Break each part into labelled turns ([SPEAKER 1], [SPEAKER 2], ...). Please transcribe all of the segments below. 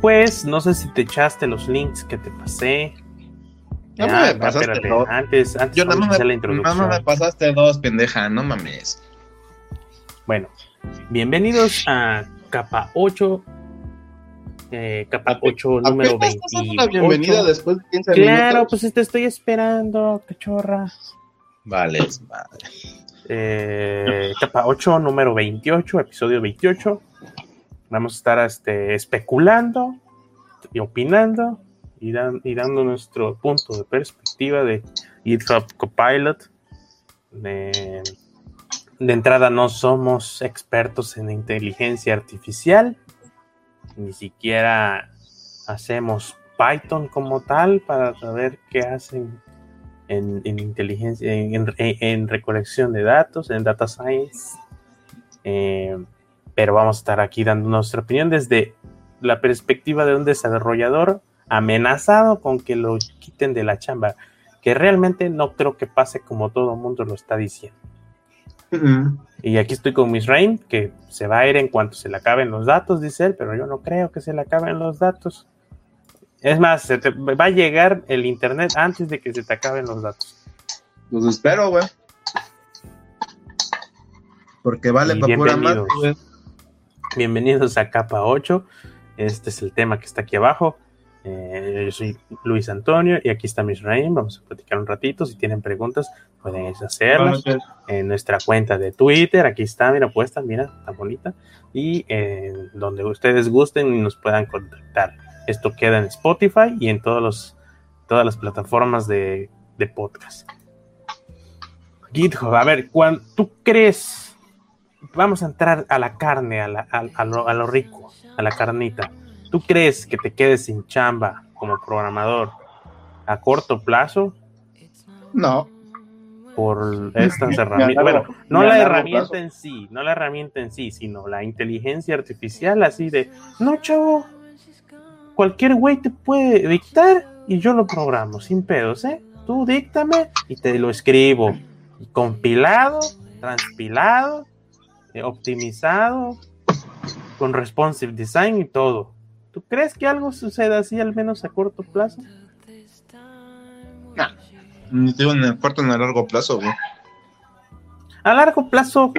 [SPEAKER 1] Pues no sé si te echaste los links que te pasé.
[SPEAKER 2] No
[SPEAKER 1] Ah,
[SPEAKER 2] me pasaste
[SPEAKER 1] espérate,
[SPEAKER 2] dos.
[SPEAKER 1] Antes, antes
[SPEAKER 2] Yo nada
[SPEAKER 1] a
[SPEAKER 2] más
[SPEAKER 1] hacer la
[SPEAKER 2] me,
[SPEAKER 1] introducción.
[SPEAKER 2] nada más me pasaste dos, pendeja, no mames.
[SPEAKER 1] Bueno, bienvenidos a capa 8. eh, capa 8 número
[SPEAKER 2] Apenas estás dando
[SPEAKER 1] 28.
[SPEAKER 2] la bienvenida después de 15
[SPEAKER 1] Claro,
[SPEAKER 2] minutos.
[SPEAKER 1] pues te estoy esperando, cachorra.
[SPEAKER 2] Vale, es madre.
[SPEAKER 1] Eh, capa 8, número 28, episodio 28. Vamos a estar este, especulando y opinando y, y dando nuestro punto de perspectiva de GitHub Copilot. De, de entrada no somos expertos en inteligencia artificial, ni siquiera hacemos Python como tal para saber qué hacen en, en inteligencia, en, en- en recolección de datos, en data science. Eh, pero vamos a estar aquí dando nuestra opinión desde la perspectiva de un desarrollador amenazado con que lo quiten de la chamba, que realmente no creo que pase como todo el mundo lo está diciendo. Y aquí estoy con Miss Rain, que se va a ir en cuanto se le acaben los datos, dice él, pero yo no creo que se le acaben los datos. Es más, se te- va a llegar el internet antes de que se te acaben los datos.
[SPEAKER 2] Pues espero, güey. Porque vale para pura güey.
[SPEAKER 1] Bienvenidos a Capa 8. Este es el tema que está aquí abajo. Eh, yo soy Luis Antonio y aquí está Miss Rain. Vamos a platicar un ratito. Si tienen preguntas, pueden hacerlas en nuestra cuenta de Twitter. Aquí está, mira, puesta, mira, está bonita. Y eh, donde ustedes gusten y nos puedan contactar. Esto queda en Spotify y en todos los, todas las plataformas de, de podcast. GitHub, a ver, tú crees, vamos a entrar a la carne, a, la- a- a lo, a lo rico, a la carnita. ¿Tú crees que te quedes sin chamba como programador a corto plazo
[SPEAKER 2] No.
[SPEAKER 1] por estas herramientas? Bueno, no la herramienta
[SPEAKER 2] plazo.
[SPEAKER 1] en sí, no la herramienta en sí, sino la inteligencia artificial así de, no, chavo, cualquier güey te puede dictar y yo lo programo sin pedos, ¿eh? Tú díctame y te lo escribo. Compilado, transpilado, optimizado, con responsive design y todo. ¿Tú crees que algo suceda así al menos a corto plazo?
[SPEAKER 2] Ni digo en el corto ni a largo plazo, güey.
[SPEAKER 1] A largo plazo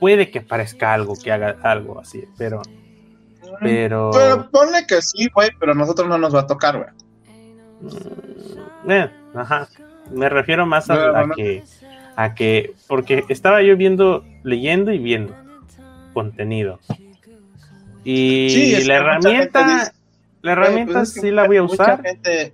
[SPEAKER 1] puede que parezca algo que haga algo así, pero pero
[SPEAKER 2] Pero ponle que sí, güey, pero a nosotros no nos va a tocar, güey.
[SPEAKER 1] Mm, eh, ajá. Me refiero más a,
[SPEAKER 2] No,
[SPEAKER 1] a
[SPEAKER 2] no.
[SPEAKER 1] que a que porque estaba yo viendo, leyendo y viendo contenido. Y
[SPEAKER 2] Sí,
[SPEAKER 1] la herramienta,
[SPEAKER 2] dice-
[SPEAKER 1] la herramienta
[SPEAKER 2] pues es que
[SPEAKER 1] sí la voy a usar.
[SPEAKER 2] gente-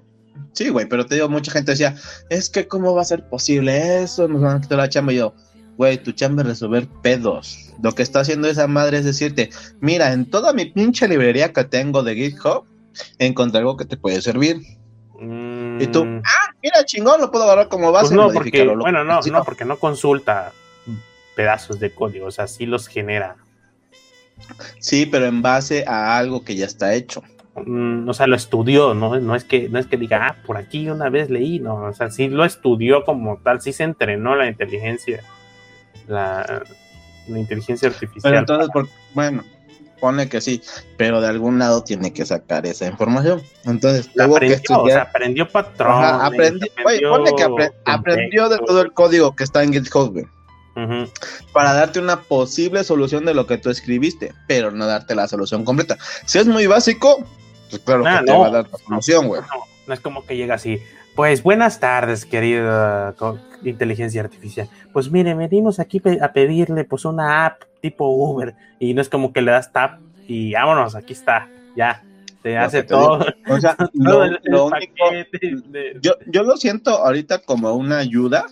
[SPEAKER 2] Sí, güey, pero te digo, mucha gente decía, es que cómo va a ser posible eso, nos van a quitar la chamba. Y yo, güey, tu chamba es resolver pedos. Lo que está haciendo esa madre es decirte, mira, en toda mi pinche librería que tengo de GitHub, encontré algo que te puede servir.
[SPEAKER 1] Mm,
[SPEAKER 2] Y tú, ah, mira, chingón, lo puedo agarrar como base.
[SPEAKER 1] pues no,
[SPEAKER 2] y
[SPEAKER 1] porque, bueno, no, no, porque no consulta pedazos de código, o sea, sí los genera.
[SPEAKER 2] Sí, pero en base a algo que ya está hecho.
[SPEAKER 1] Mm, o sea, lo estudió, ¿no? No es que, no es que diga, ah, por aquí una vez leí, no, o sea, sí lo estudió como tal, sí se entrenó la inteligencia, la, la inteligencia artificial.
[SPEAKER 2] Pero entonces, por, bueno, pone que sí, pero de algún lado tiene que sacar esa información. Entonces, tuvo que
[SPEAKER 1] aprendió, o sea,
[SPEAKER 2] estudiar.
[SPEAKER 1] aprendió patrón.
[SPEAKER 2] Ajá, aprendió, güey, ponle que apre- aprendió de todo el código que está en GitHub, güey, para darte una posible solución de lo que tú escribiste, pero no darte la solución completa. Si es muy básico, pues claro
[SPEAKER 1] Ah,
[SPEAKER 2] que te va a dar la solución, güey.
[SPEAKER 1] No, no es como que llega así. Pues buenas tardes, querida inteligencia artificial. Pues mire, venimos aquí a pedirle pues una app tipo Uber y no es como que le das tap y vámonos, aquí está, ya, te hace
[SPEAKER 2] te
[SPEAKER 1] todo,
[SPEAKER 2] O sea,
[SPEAKER 1] todo
[SPEAKER 2] lo,
[SPEAKER 1] el, el
[SPEAKER 2] lo único,
[SPEAKER 1] de-
[SPEAKER 2] yo, yo lo siento ahorita como una ayuda.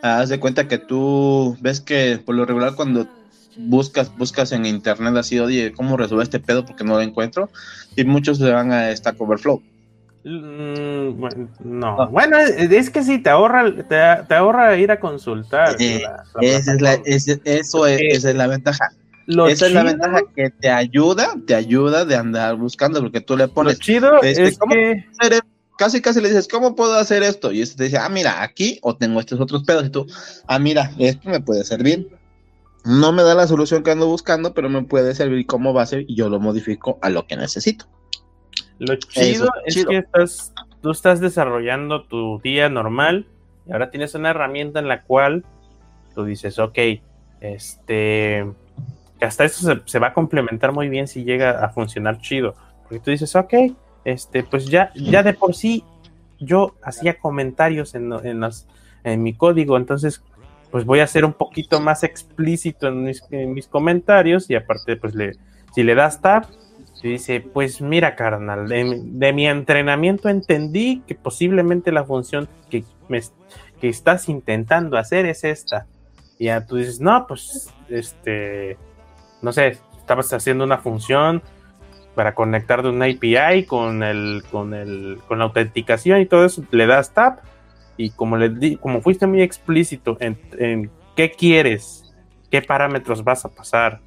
[SPEAKER 2] Haz de cuenta que tú ves que por lo regular cuando buscas, buscas en internet así, oye, ¿cómo resolver este pedo? Porque no lo encuentro. Y muchos se van a Stack Overflow.
[SPEAKER 1] Mm, bueno, no,
[SPEAKER 2] Ah.
[SPEAKER 1] bueno, es, que sí, te ahorra, te, te ahorra ir a consultar.
[SPEAKER 2] Eh,
[SPEAKER 1] la- la
[SPEAKER 2] Esa es la, eso es,
[SPEAKER 1] Eh,
[SPEAKER 2] esa es la ventaja.
[SPEAKER 1] Lo
[SPEAKER 2] esa es la
[SPEAKER 1] chido-
[SPEAKER 2] ventaja que te ayuda, te ayuda de andar buscando, porque tú le
[SPEAKER 1] Lo
[SPEAKER 2] pones,
[SPEAKER 1] chido
[SPEAKER 2] este,
[SPEAKER 1] es
[SPEAKER 2] ¿cómo?
[SPEAKER 1] que
[SPEAKER 2] hacer esto? casi casi le dices, ¿cómo puedo hacer esto? Y este te dice, ah, mira, aquí o tengo estos otros pedos. Y tú, ah, mira, esto me puede servir. no me da la solución que ando buscando, pero me puede servir como base y yo lo modifico a lo que necesito.
[SPEAKER 1] Lo chido es que estás, tú estás desarrollando tu día normal y ahora tienes una herramienta en la cual tú dices, ok, este, hasta esto se, va a complementar muy bien si llega a funcionar chido. Porque tú dices, ok, este, pues ya, ya de por sí yo hacía comentarios en, en, en mi código, entonces pues voy a ser un poquito más explícito en mis, comentarios y aparte pues le, si le das tab, se dice, pues mira carnal, de, mi entrenamiento entendí que posiblemente la función que, me, que estás intentando hacer es esta. Y tú dices, no, pues este, no sé, estabas haciendo una función para conectar de una API con el, con el, con la autenticación y todo eso, le das tab y como, le di, como fuiste muy explícito en, qué quieres, qué parámetros vas a pasar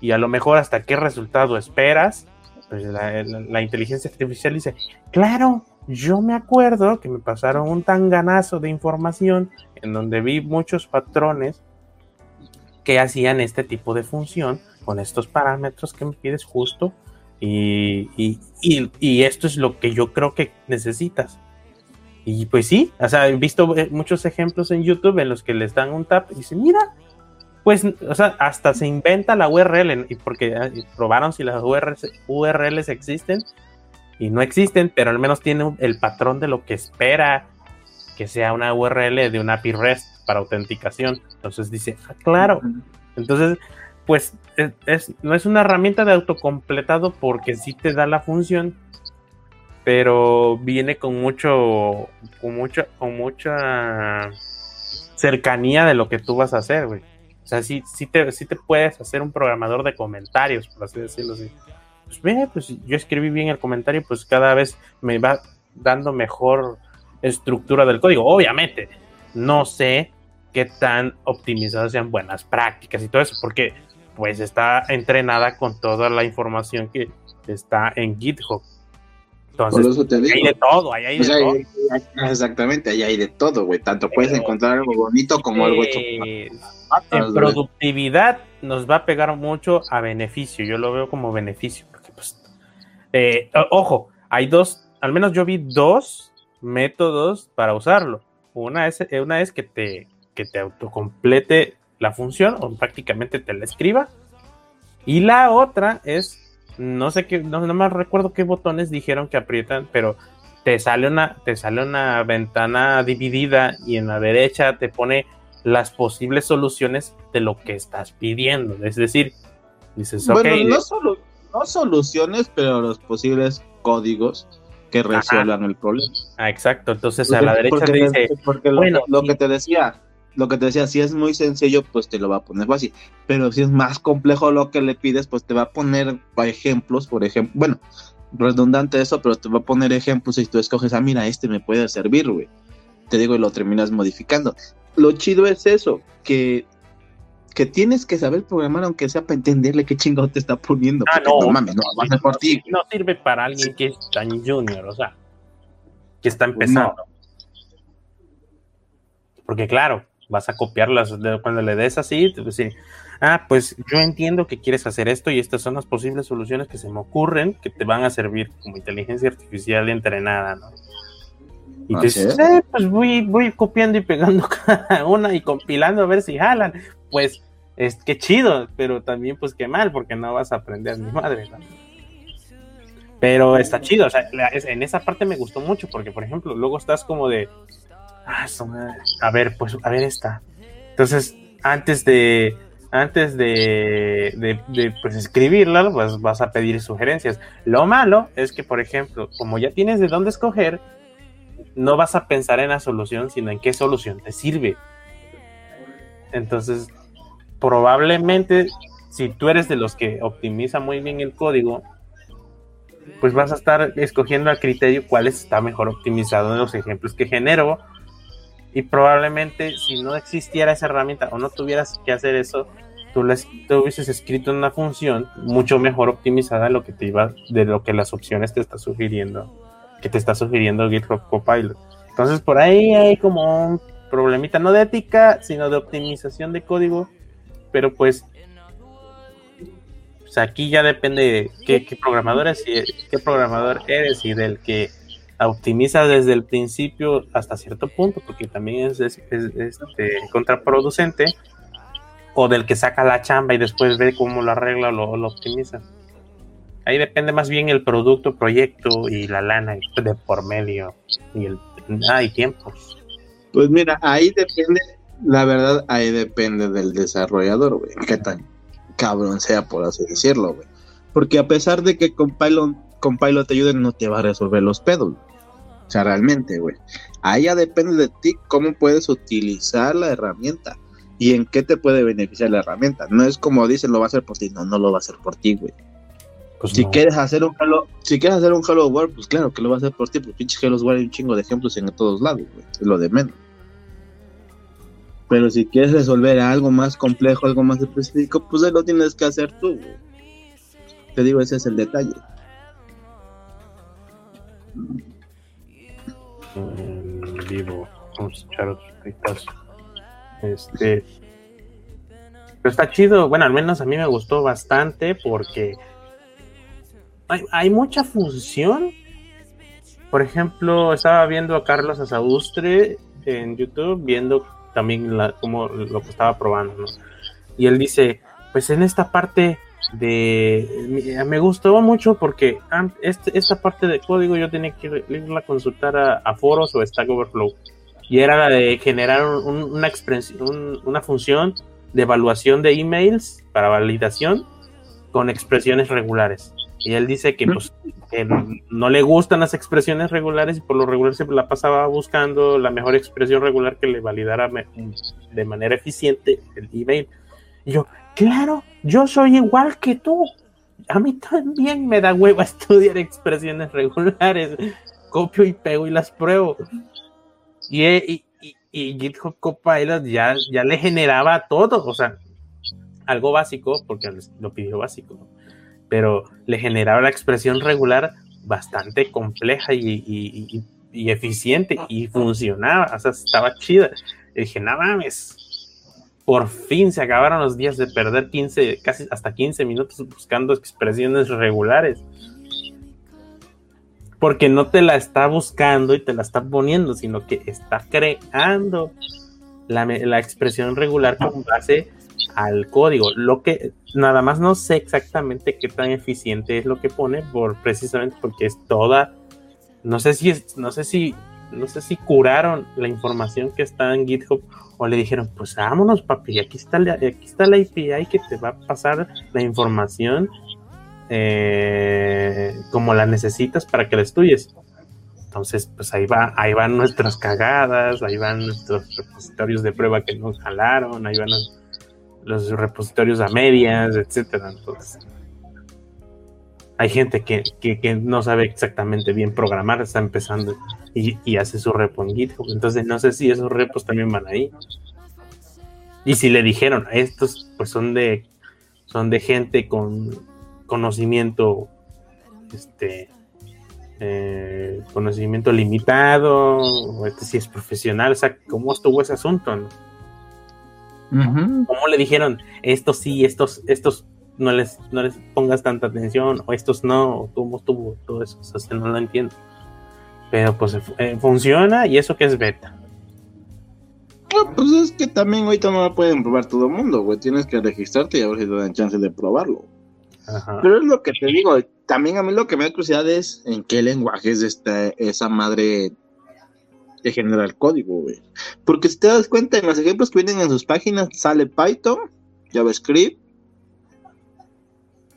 [SPEAKER 1] y a lo mejor hasta qué resultado esperas, pues la, inteligencia artificial dice, claro, yo me acuerdo que me pasaron un tanganazo de información en donde vi muchos patrones que hacían este tipo de función con estos parámetros que me pides justo y, y, esto es lo que yo creo que necesitas. Y pues sí, o sea, he visto eh, muchos ejemplos en YouTube en los que les dan un tap y dicen, mira, pues, o sea, hasta se inventa la URL, y porque ah, probaron si las URLs, URLs existen y no existen, pero al menos tiene el patrón de lo que espera que sea una URL de una API REST para autenticación. Entonces dice, ah, claro. Entonces, pues es, no es una herramienta de autocompletado porque sí te da la función, pero viene con mucho, con mucha, con mucha cercanía de lo que tú vas a hacer, güey. O sea, sí, sí, te, sí te puedes hacer un programador de comentarios, por así decirlo así. Pues ve, pues yo escribí bien el comentario, pues cada vez me va dando mejor estructura del código. Obviamente, no sé qué tan optimizadas sean buenas prácticas y todo eso, porque pues está entrenada con toda la información que está en GitHub.
[SPEAKER 2] Entonces, Por eso te digo.
[SPEAKER 1] hay de todo, hay, de todo.
[SPEAKER 2] exactamente, ahí hay de todo, güey. Tanto puedes encontrar algo bonito como algo hecho.
[SPEAKER 1] En productividad nos va a pegar mucho a beneficio. Yo lo veo como beneficio. Porque, pues, eh, ojo, hay dos, al menos yo vi dos métodos para usarlo. Una es, una es que te, que te autocomplete la función o prácticamente te la escriba. Y la otra es no sé qué, no, no me recuerdo qué botones dijeron que aprietan, pero te sale una, te sale una ventana dividida y en la derecha te pone las posibles soluciones de lo que estás pidiendo. Es decir, dices,
[SPEAKER 2] bueno, no, solo, no soluciones, pero los posibles códigos que resuelvan el problema.
[SPEAKER 1] Ah, exacto. Entonces a la derecha te dice,
[SPEAKER 2] porque bueno, lo que te decía, lo que te decía, si es muy sencillo, pues te lo va a poner fácil. Pero si es más complejo lo que le pides, pues te va a poner ejemplos, por ejemplo, bueno, redundante eso, pero te va a poner ejemplos y tú escoges, ah, mira, este me puede servir, güey. Te digo, y lo terminas modificando. Lo chido es eso, que, que tienes que saber programar, aunque sea para entenderle qué chingado te está poniendo.
[SPEAKER 1] Ah, no, no mames, no, a por ti. No sirve para alguien que es tan junior, o sea, que está empezando. Porque claro, vas a copiarlas cuando le des así, pues sí. Ah, pues yo entiendo que quieres hacer esto y estas son las posibles soluciones que se me ocurren que te van a servir como inteligencia artificial entrenada, ¿no? Y te dices, eh, pues voy, voy copiando y pegando cada una y compilando a ver si jalan. Pues es que chido, pero también pues qué mal, porque no vas a aprender mi madre, ¿no? Pero está chido, o sea, en esa parte me gustó mucho, porque por ejemplo, luego estás como de, Ah, a ver, pues, a ver esta. Entonces, antes de, antes de, de, pues, escribirla, vas a pedir sugerencias. Lo malo es que, por ejemplo, como ya tienes de dónde escoger, no vas a pensar en la solución, sino en qué solución te sirve. Entonces, probablemente, si tú eres de los que optimiza muy bien el código, pues vas a estar escogiendo a criterio cuál está mejor optimizado en los ejemplos que genero y probablemente si no existiera esa herramienta o no tuvieras que hacer eso, tú, les, hubieses escrito una función mucho mejor optimizada de lo que te iba, de lo que las opciones te está sugiriendo, que te está sugiriendo GitHub Copilot. Entonces por ahí hay como un problemita, no de ética, sino de optimización de código, pero pues, pues aquí ya depende de qué, qué y qué programador eres y del que optimiza desde el principio hasta cierto punto, porque también es, es, este, contraproducente, o del que saca la chamba y después ve cómo lo arregla o lo, optimiza. Ahí depende más bien el producto, proyecto y la lana de por medio y el ah, y tiempos.
[SPEAKER 2] Pues mira, ahí depende, la verdad, ahí depende del desarrollador, güey. Qué tan cabrón sea, por así decirlo, güey. Porque a pesar de que con Pilot, te ayude, no te va a resolver los pedos. O sea, realmente, güey. Ahí ya depende de ti cómo puedes utilizar la herramienta y en qué te puede beneficiar la herramienta. No es como dicen, lo va a hacer por ti. No, no lo va a hacer por ti, güey. Pues si quieres hacer un Hello, si quieres hacer un Hello World, pues claro que lo va a hacer por ti, pues pinche Hello World hay un chingo de ejemplos en todos lados, güey. Es lo de menos. Pero si quieres resolver algo más complejo, algo más específico, pues ahí lo tienes que hacer tú, güey. Te digo, ese es el detalle.
[SPEAKER 1] Vivo. Vamos a echar otros Este. Pero está chido. Bueno, al menos a mí me gustó bastante porque hay, hay mucha función. Por ejemplo, estaba viendo a Carlos Asaustre en YouTube, viendo también como lo que estaba probando. Y él dice, pues en esta parte de me gustó mucho porque este, esta parte de código yo tenía que irla a consultar a, foros o Stack Overflow. Y era la de generar una expresión una función de evaluación de emails para validación con expresiones regulares. Y él dice que, pues, no le gustan las expresiones regulares y por lo regular siempre la pasaba buscando la mejor expresión regular que le validara de manera eficiente el email. Y yo Claro, yo soy igual que tú. A mí también me da huevo estudiar expresiones regulares. Copio y pego y las pruebo. Y, y, y, GitHub Copilot ya, ya le generaba todo, o sea, algo básico, porque lo pidió básico, pero le generaba la expresión regular bastante compleja y, y eficiente y funcionaba, o sea, estaba chida. Y dije, no mames, por fin se acabaron los días de perder 15, casi hasta 15 minutos buscando expresiones regulares. Porque no te la está buscando y te la está poniendo, sino que está creando la, expresión regular con base al código. Lo que nada más no sé exactamente qué tan eficiente es lo que pone, por precisamente porque es toda. No sé si es, no sé si, no sé si curaron la información que está en GitHub o le dijeron, pues vámonos, papi, aquí está, la, aquí está la API que te va a pasar la información eh, como la necesitas para que la estudies. Entonces, pues ahí va, ahí van nuestras cagadas, ahí van nuestros repositorios de prueba que nos jalaron, ahí van los, repositorios a medias, etcétera. Entonces, hay gente que, que, no sabe exactamente bien programar, está empezando y, hace su repo en GitHub. Entonces no sé si esos repos también van ahí. Y si le dijeron, estos pues son de son de gente con conocimiento este eh, conocimiento limitado, o este si es profesional, o sea, ¿cómo estuvo ese asunto? ¿Cómo le dijeron, estos sí, estos, estos no les, no les pongas tanta atención, o estos no, o cómo estuvo todo eso, o sea, no lo entiendo. Pero pues eh, funciona y eso que es beta.
[SPEAKER 2] pues es que también ahorita no lo pueden probar todo el mundo, güey. Tienes que registrarte y a ver si te dan chance de probarlo. Pero es lo que te digo, también a mí lo que me da curiosidad es en qué lenguaje es esta, esa madre de generar código, güey. Porque si te das cuenta, en los ejemplos que vienen en sus páginas sale Python, JavaScript,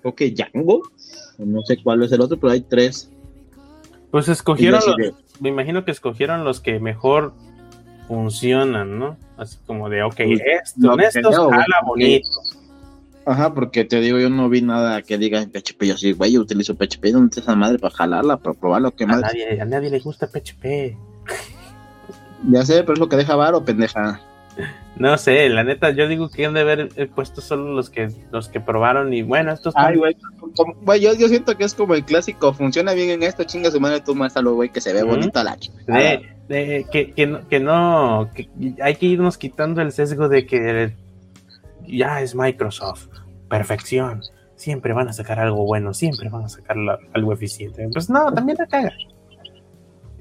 [SPEAKER 2] ok, Django, no sé cuál es el otro, pero hay tres.
[SPEAKER 1] Pues escogieron, me imagino que escogieron los que mejor funcionan, ¿no? Así como de, ok, pues, esto, esto jala bonito.
[SPEAKER 2] Ajá, porque te digo, yo no vi nada que diga en PHP. Yo sí, güey, yo utilizo PHP. ¿Dónde está esa madre para jalarla, para probarlo? ¿Qué
[SPEAKER 1] más? Nadie, a nadie le gusta PHP.
[SPEAKER 2] Ya sé, pero es lo que deja varo, pendeja.
[SPEAKER 1] No sé, la neta, yo digo que han de haber puesto solo los que los que probaron y bueno, estos.
[SPEAKER 2] Ay, güey, yo, yo, siento que es como el clásico, funciona bien en esto, chinga su madre, tú muéstralo, güey, que se ve bonito la chica.
[SPEAKER 1] De, que, que, no, que no, que hay que irnos quitando el sesgo de que ya es Microsoft, perfección, siempre van a sacar algo bueno, siempre van a sacar algo eficiente. Pues no, también la caga.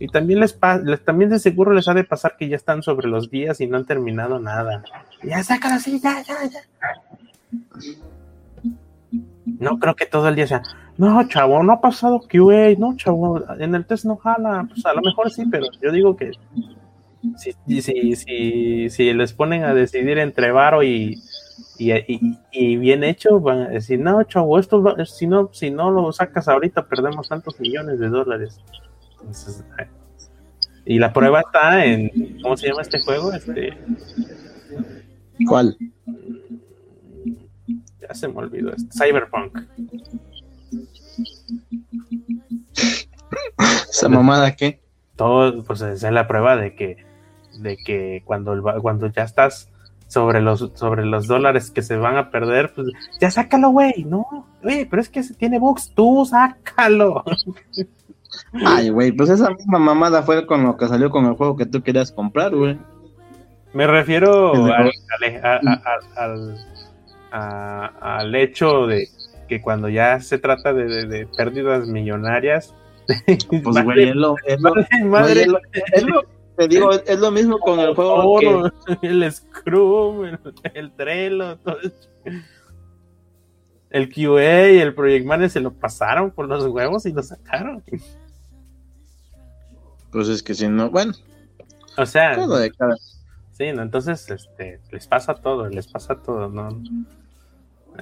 [SPEAKER 1] Y también les, también de seguro les ha de pasar que ya están sobre los días y no han terminado nada. Ya sácalo así, ya, ya, ya. No creo que todo el día sea, no, chavo, no ha pasado QA, no, chavo, en el test no jala. Pues a lo mejor sí, pero yo digo que si, si, si, si les ponen a decidir entre varo y, y, bien hecho, van a decir, no, chavo, esto si no, si no lo sacas ahorita, perdemos tantos millones de dólares. Y la prueba está en, ¿cómo se llama este juego? Este,
[SPEAKER 2] ¿Cuál?
[SPEAKER 1] Ya se me olvidó. Este, Cyberpunk.
[SPEAKER 2] ¿Esa mamada qué?
[SPEAKER 1] Todo, pues es la prueba de que, de que cuando, cuando ya estás sobre los, sobre los dólares que se van a perder, pues ya sácalo, güey, no, güey, pero es que tiene bugs, tú sácalo.
[SPEAKER 2] Ay, güey, pues esa misma mamada fue con lo que salió con el juego que tú querías comprar, güey.
[SPEAKER 1] Me refiero al, al, hecho de que cuando ya se trata de, pérdidas millonarias,
[SPEAKER 2] pues, güey, es lo, es lo, te digo, es, lo mismo con el juego.
[SPEAKER 1] El Scrum, el, Trello, todo El QA y el Project Manager se lo pasaron por los huevos y lo sacaron.
[SPEAKER 2] Pues es que si no, bueno.
[SPEAKER 1] O sea. Sí, no, entonces este, les pasa todo, les pasa todo, ¿no?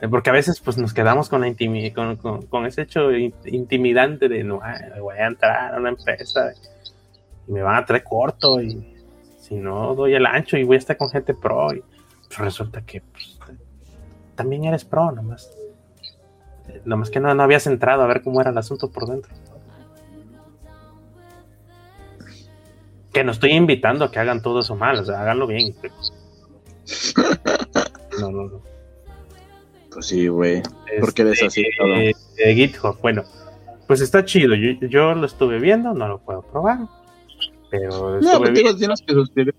[SPEAKER 1] Eh, porque a veces pues nos quedamos con, la con, con, ese hecho intimidante de no voy a entrar a una empresa me van a traer corto y si no doy el ancho y voy a estar con gente pro y pues, resulta que pues, también eres pro nomás nomás que no, no habías entrado a ver cómo era el asunto por dentro que no estoy invitando a que hagan todo eso mal, o sea, háganlo bien.
[SPEAKER 2] No, no, no. Pues sí, güey. ¿Por qué ves así todo?
[SPEAKER 1] Eh, GitHub, bueno, pues está chido. Yo, yo, lo estuve viendo, no lo puedo probar. Pero
[SPEAKER 2] no, pero tienes que suscribir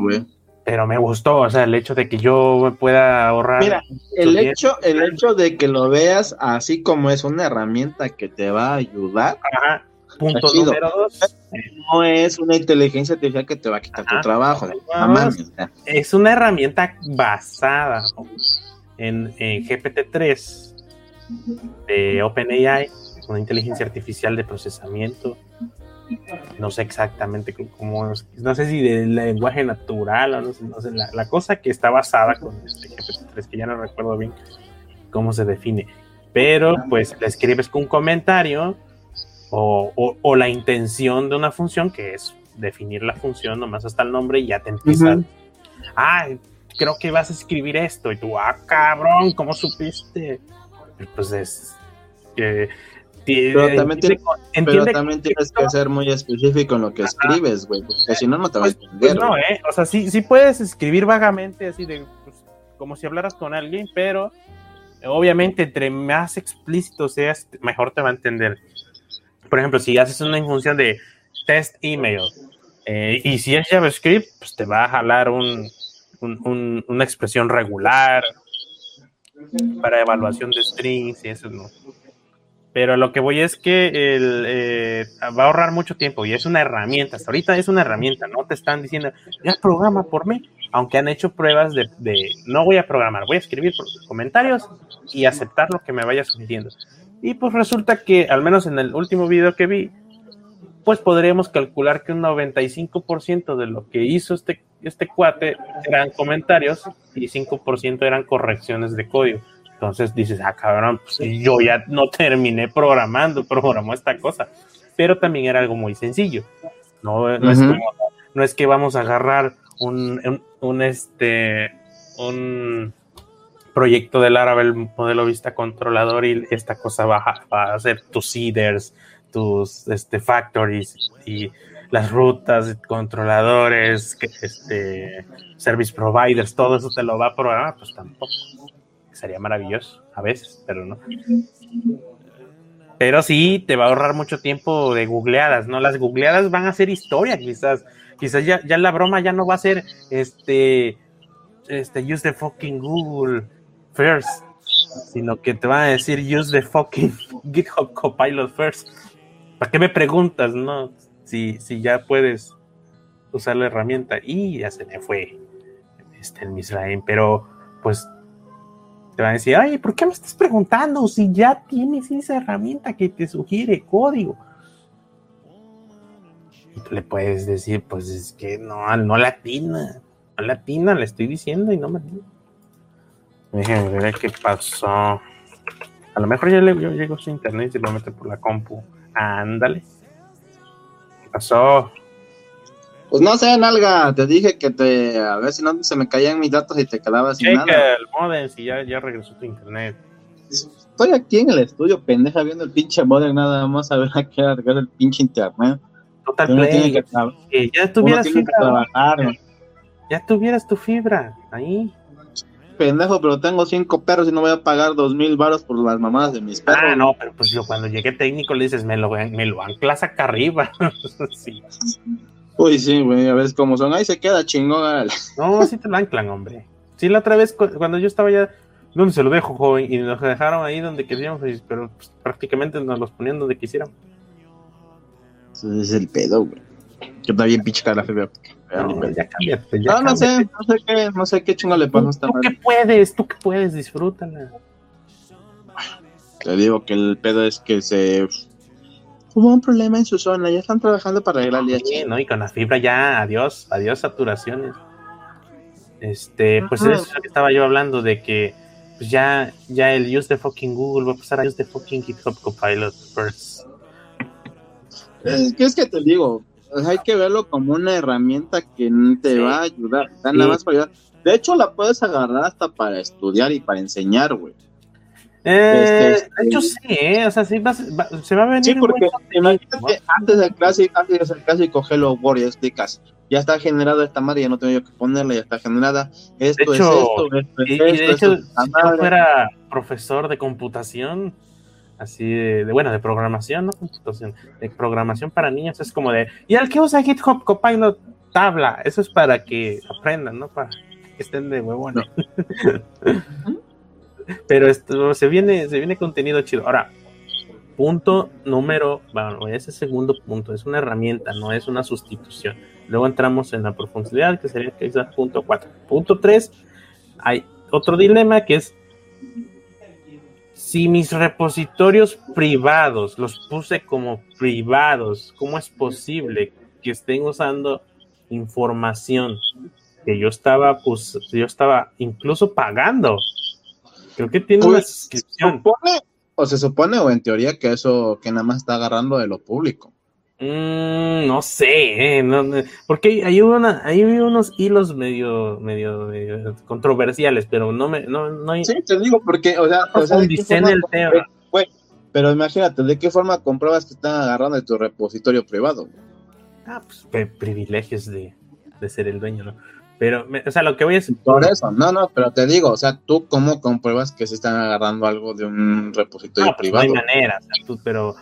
[SPEAKER 2] güey.
[SPEAKER 1] Pero me gustó, o sea, el hecho de que yo pueda ahorrar.
[SPEAKER 2] Mira, el hecho, el hecho de que lo veas así como es una herramienta que te va a ayudar.
[SPEAKER 1] Ajá. Punto número dos.
[SPEAKER 2] No es una inteligencia artificial que te va a quitar tu trabajo.
[SPEAKER 1] es una herramienta basada en, en GPT-3 de OpenAI, una inteligencia artificial de procesamiento. No sé exactamente cómo, no sé si del lenguaje natural o no sé, no sé la, cosa que está basada con este GPT-3, que ya no recuerdo bien cómo se define, pero pues le escribes con un comentario o, la intención de una función que es definir la función nomás hasta el nombre y ya te empieza, ah, creo que vas a escribir esto y tú, ah, cabrón, ¿cómo supiste? Pues es que
[SPEAKER 2] pero también, tienes que, ser muy específico en lo que escribes, güey, porque si no, no te vas a pues, entender.
[SPEAKER 1] Pues no, ¿eh? O sea, sí, sí puedes escribir vagamente, así de, pues, como si hablaras con alguien, pero obviamente entre más explícito seas, mejor te va a entender. Por ejemplo, si haces una función de test email eh, y si es JavaScript, pues te va a jalar un, una expresión regular para evaluación de strings y eso no. Pero lo que voy es que el, eh, va a ahorrar mucho tiempo y es una herramienta. Hasta ahorita es una herramienta, no te están diciendo, ya programa por mí. Aunque han hecho pruebas de, no voy a programar, voy a escribir comentarios y aceptar lo que me vaya sucediendo. Y pues resulta que, al menos en el último video que vi, pues podríamos calcular que un 95% de lo que hizo este, este cuate eran comentarios y 5% eran correcciones de código. Entonces dices, ah, cabrón, pues yo ya no terminé programando, programó esta cosa. Pero también era algo muy sencillo. No, no, es, no es que vamos a agarrar un, un, este, un proyecto del Laravel modelo vista controlador y esta cosa va va a hacer tus seeders, tus este, factories y las rutas, controladores, este, service providers, todo eso te lo va a programar, pues tampoco sería maravilloso, a veces, pero no. Pero sí, te va a ahorrar mucho tiempo de googleadas, ¿no? Las googleadas van a ser historia, quizás. Quizás ya, ya la broma ya no va a ser este este, use the fucking Google first, sino que te va a decir use the fucking GitHub Copilot first. ¿Para qué me preguntas, no? Si, si ya puedes usar la herramienta y ya se me fue este, el Misraim, pero pues te van a decir, ay, ¿por qué me estás preguntando si ya tienes esa herramienta que te sugiere código? Y tú le puedes decir, pues es que no, no latina, no latina, le estoy diciendo y no me Déjenme ver qué pasó. A lo mejor ya le, yo llego su internet y lo mete por la compu. Ándale. ¿Qué pasó?
[SPEAKER 2] Pues no sé, Nalga, te dije que te, a ver si no se me caían mis datos y te quedabas sin
[SPEAKER 1] Checa
[SPEAKER 2] nada.
[SPEAKER 1] el modem si ya, ya regresó tu internet.
[SPEAKER 2] Estoy aquí en el estudio, pendeja, viendo el pinche modem nada más a ver a qué hora el pinche internet.
[SPEAKER 1] Total
[SPEAKER 2] Uno
[SPEAKER 1] Play,
[SPEAKER 2] tiene que, tra-
[SPEAKER 1] que ya tuvieras
[SPEAKER 2] que
[SPEAKER 1] fibra.
[SPEAKER 2] trabajar.
[SPEAKER 1] Ya tuvieras tu fibra ahí.
[SPEAKER 2] Pendejo, pero tengo cinco perros y no voy a pagar dos mil baros por las mamadas de mis perros.
[SPEAKER 1] Ah, no, pero pues yo cuando llegué técnico le dices, me lo, me lo anclas acá arriba. sí.
[SPEAKER 2] Uy, sí, güey, a ver cómo son. Ahí se queda chingón, árale.
[SPEAKER 1] No, sí te lo anclan, hombre. Sí, la otra vez cu- cuando yo estaba ya, ¿dónde se lo dejo, joven? Y nos dejaron ahí donde queríamos, pero pues, prácticamente nos los ponían donde quisieran.
[SPEAKER 2] Ese es el pedo, güey. Que está bien pinche cara la fibra óptica.
[SPEAKER 1] No, ya cámbiate, ya
[SPEAKER 2] Ah, no sé, no sé qué, no sé qué chingo le pasó a esta
[SPEAKER 1] tú que puedes, tú que puedes, disfrútala.
[SPEAKER 2] Te digo que el pedo es que se hubo un problema en su zona, ya están trabajando para arreglar el
[SPEAKER 1] Sí, ¿no? Y con la fibra ya, adiós, adiós saturaciones. Este, pues eso es lo que estaba yo hablando de que pues ya, ya el use de fucking Google va a pasar a use de fucking GitHub Copilot first.
[SPEAKER 2] Es que es que te digo, hay que verlo como una herramienta que te
[SPEAKER 1] Sí.
[SPEAKER 2] va a ayudar,
[SPEAKER 1] Sí.
[SPEAKER 2] nada más para ayudar. De hecho, la puedes agarrar hasta para estudiar y para enseñar, güey.
[SPEAKER 1] Eh,
[SPEAKER 2] Este,
[SPEAKER 1] de hecho, sí, ¿eh? O sea, sí va, va- se va a venir
[SPEAKER 2] Sí, porque imagínate, antes del clásico, antes del clásico Hello World, ya explicas, ya está generada esta madre, ya no tengo yo que ponerla, ya está generada. Esto
[SPEAKER 1] De hecho,
[SPEAKER 2] es esto, esto es
[SPEAKER 1] Y, y
[SPEAKER 2] esto,
[SPEAKER 1] de
[SPEAKER 2] esto
[SPEAKER 1] hecho,
[SPEAKER 2] es esta
[SPEAKER 1] si yo fuera profesor de computación, así de, de- bueno, de programación, no computación, de programación para niños, es como de, y al que usa GitHub Copilot tabla, eso es para que aprendan, ¿no? Para que estén de huevones. Pero esto se viene, se viene contenido chido. Ahora, punto número, bueno, ese segundo punto, es una herramienta, no es una sustitución. Luego entramos en la profundidad, que sería quizás punto 4. Punto 3, hay otro dilema que es si mis repositorios privados los puse como privados, ¿cómo es posible que estén usando información que yo estaba, pues, yo estaba incluso pagando? Creo que tiene una
[SPEAKER 2] Pues, se
[SPEAKER 1] suscripción.
[SPEAKER 2] supone, o se supone, o en teoría, que eso que nada más está agarrando de lo público.
[SPEAKER 1] Mm, no sé, eh, no, porque hay, una, hay unos hilos medio, medio, medio controversiales, pero no me, no, no hay,
[SPEAKER 2] Sí, te digo, porque, o sea, o sea, ¿de qué
[SPEAKER 1] profundicé en
[SPEAKER 2] forma
[SPEAKER 1] el tema.
[SPEAKER 2] Pero imagínate, ¿de qué forma compruebas que están agarrando de tu repositorio privado?
[SPEAKER 1] Ah, pues privilegios de, de ser el dueño, ¿no? Pero, me- o sea, lo que voy a decir,
[SPEAKER 2] Por eso, no, no, pero te digo, o sea, ¿tú cómo compruebas que se están agarrando algo de un repositorio
[SPEAKER 1] no, pues, no hay
[SPEAKER 2] privado?
[SPEAKER 1] manera, o sea, tú, pero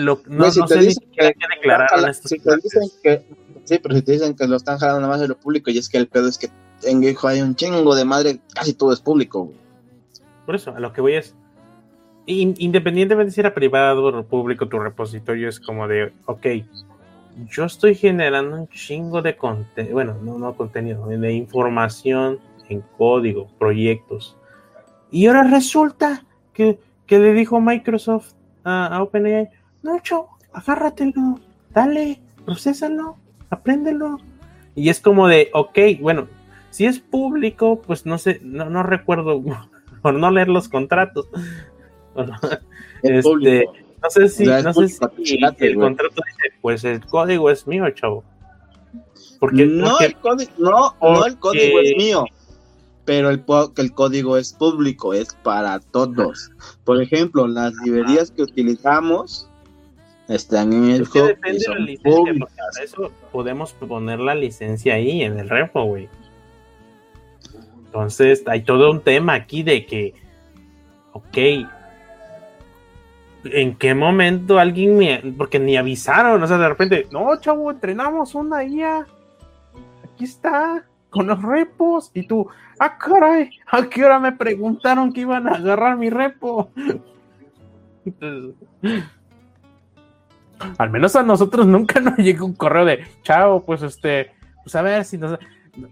[SPEAKER 1] lo, no,
[SPEAKER 2] si
[SPEAKER 1] no
[SPEAKER 2] te
[SPEAKER 1] sé ni
[SPEAKER 2] dicen
[SPEAKER 1] siquiera
[SPEAKER 2] que-
[SPEAKER 1] qué declararon estos
[SPEAKER 2] si te dicen que, sí, pero si te dicen que lo están jalando nada más de lo público, y es que el pedo es que en Geico hay un chingo de madre, casi todo es público, güey.
[SPEAKER 1] Por eso, a lo que voy es, in- independientemente si era privado o público, tu repositorio es como de, ok, yo estoy generando un chingo de contenido, bueno, no, no contenido, de información en código, proyectos. Y ahora resulta que, que le dijo Microsoft a, a OpenAI, no, chavo, agárratelo, dale, procésalo, apréndelo. Y es como de, ok, bueno, si es público, pues no sé, no, no recuerdo por no leer los contratos. Bueno,
[SPEAKER 2] Es
[SPEAKER 1] este, no sé si,
[SPEAKER 2] O sea, es
[SPEAKER 1] no sé si el contrato dice, pues el código es mío, chavo. Porque,
[SPEAKER 2] no,
[SPEAKER 1] porque-
[SPEAKER 2] el código, no, no, el código es mío. Pero el, el código es público, es para todos. Por ejemplo, las librerías que utilizamos están en el hub
[SPEAKER 1] depende de la licencia, porque para eso podemos poner la licencia ahí en el repo, güey. Entonces, hay todo un tema aquí de que, ok, ¿en qué momento alguien me... Porque ni avisaron, o sea, de repente, no, chavo, entrenamos una IA. Aquí está. con los repos. Y tú, ah, caray, ¿a qué hora me preguntaron que iban a agarrar mi repo? al menos a nosotros nunca nos llegó un correo de, chao, pues este, pues a ver si nos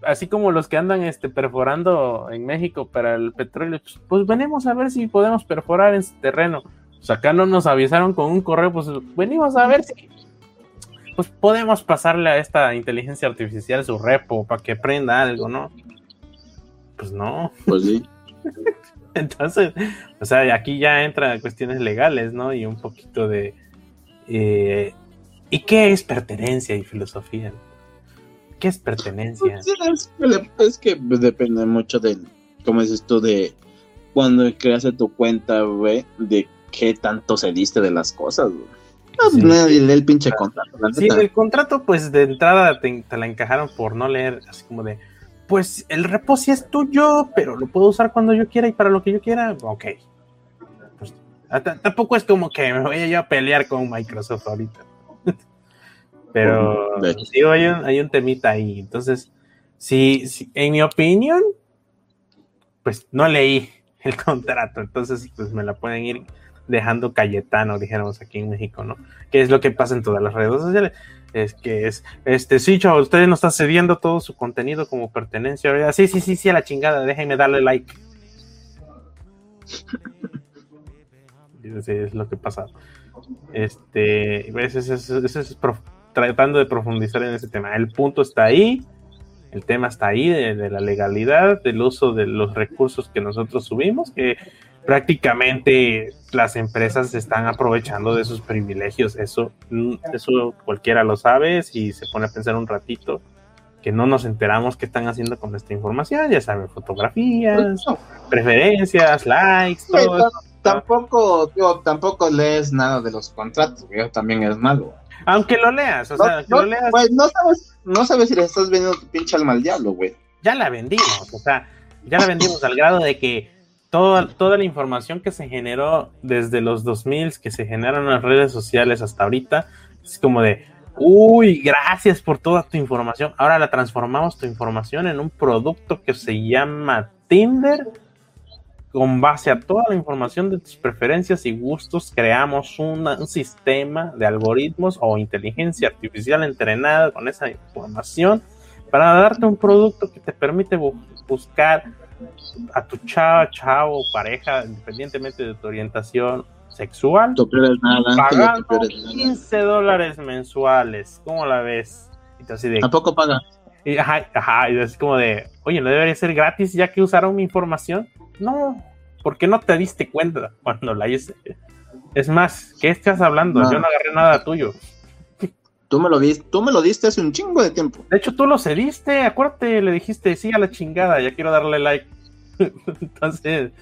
[SPEAKER 1] así como los que andan este, perforando en México para el petróleo, pues, pues venimos a ver si podemos perforar en ese terreno. Pues acá no nos avisaron con un correo, pues venimos a ver si pues podemos pasarle a esta inteligencia artificial su repo para que prenda algo, ¿no? Pues no.
[SPEAKER 2] Pues sí.
[SPEAKER 1] Entonces, o sea, aquí ya entran cuestiones legales, ¿no? Y un poquito de... Eh, ¿Y qué es pertenencia y filosofía? ¿Qué es pertenencia?
[SPEAKER 2] Es que, depende mucho de, como dices tú, de cuando creaste tu cuenta, güey, de qué tanto se diste de las cosas, güey. No, el, pinche contrato.
[SPEAKER 1] Sí, el contrato, pues de entrada te, la encajaron por no leer, así como de, pues el repo sí es tuyo, pero lo puedo usar cuando yo quiera y para lo que yo quiera. Ok. Pues, tampoco es como que me voy a yo a pelear con Microsoft ahorita. Pero sí, hay un, hay un temita ahí. Entonces, sí, en mi opinión, pues no leí el contrato. Entonces, pues me la pueden ir dejando Cayetano, dijéramos aquí en México, ¿no? Que es lo que pasa en todas las redes sociales. Es que es, este, sí, chavo, usted nos está cediendo todo su contenido como pertenencia. Sí, sí, sí, sí, a la chingada, déjenme darle like. es lo que pasa. Este, ese es, es, es, tratando de profundizar en ese tema. El punto está ahí, el tema está ahí de, la legalidad, del uso de los recursos que nosotros subimos, que prácticamente las empresas están aprovechando de sus privilegios. Eso, eso cualquiera lo sabe si se pone a pensar un ratito que no nos enteramos qué están haciendo con esta información, ya saben, fotografías, preferencias, likes, todo.
[SPEAKER 2] Tampoco, tampoco lees nada de los contratos, que también es malo.
[SPEAKER 1] Aunque lo leas, o sea,
[SPEAKER 2] no,
[SPEAKER 1] lo leas.
[SPEAKER 2] no sabes, no sabes si le estás vendiendo tu pinche alma al diablo, güey.
[SPEAKER 1] Ya la vendimos, o sea, ya la vendimos al grado de que toda, toda la información que se generó desde los 2000, que se generaron en las redes sociales hasta ahorita, es como de, uy, gracias por toda tu información. Ahora la transformamos tu información en un producto que se llama Tinder con base a toda la información de tus preferencias y gustos, creamos un sistema de algoritmos o inteligencia artificial entrenada con esa información para darte un producto que te permite buscar a tu chava, chavo, pareja, independientemente de tu orientación sexual, pagando 15 dólares mensuales. ¿Cómo la ves?
[SPEAKER 2] Y Tampoco paga.
[SPEAKER 1] Y, ajá, ajá, y es como de, oye, ¿no debería ser gratis ya que usaron mi información? No, ¿por qué no te diste cuenta cuando la hice? Es más, ¿qué estás hablando? Yo no agarré nada tuyo.
[SPEAKER 2] Tú me lo diste, tú me lo diste hace un chingo de tiempo.
[SPEAKER 1] De hecho, tú lo cediste, acuérdate, le dijiste sí a la chingada, ya quiero darle like. entonces,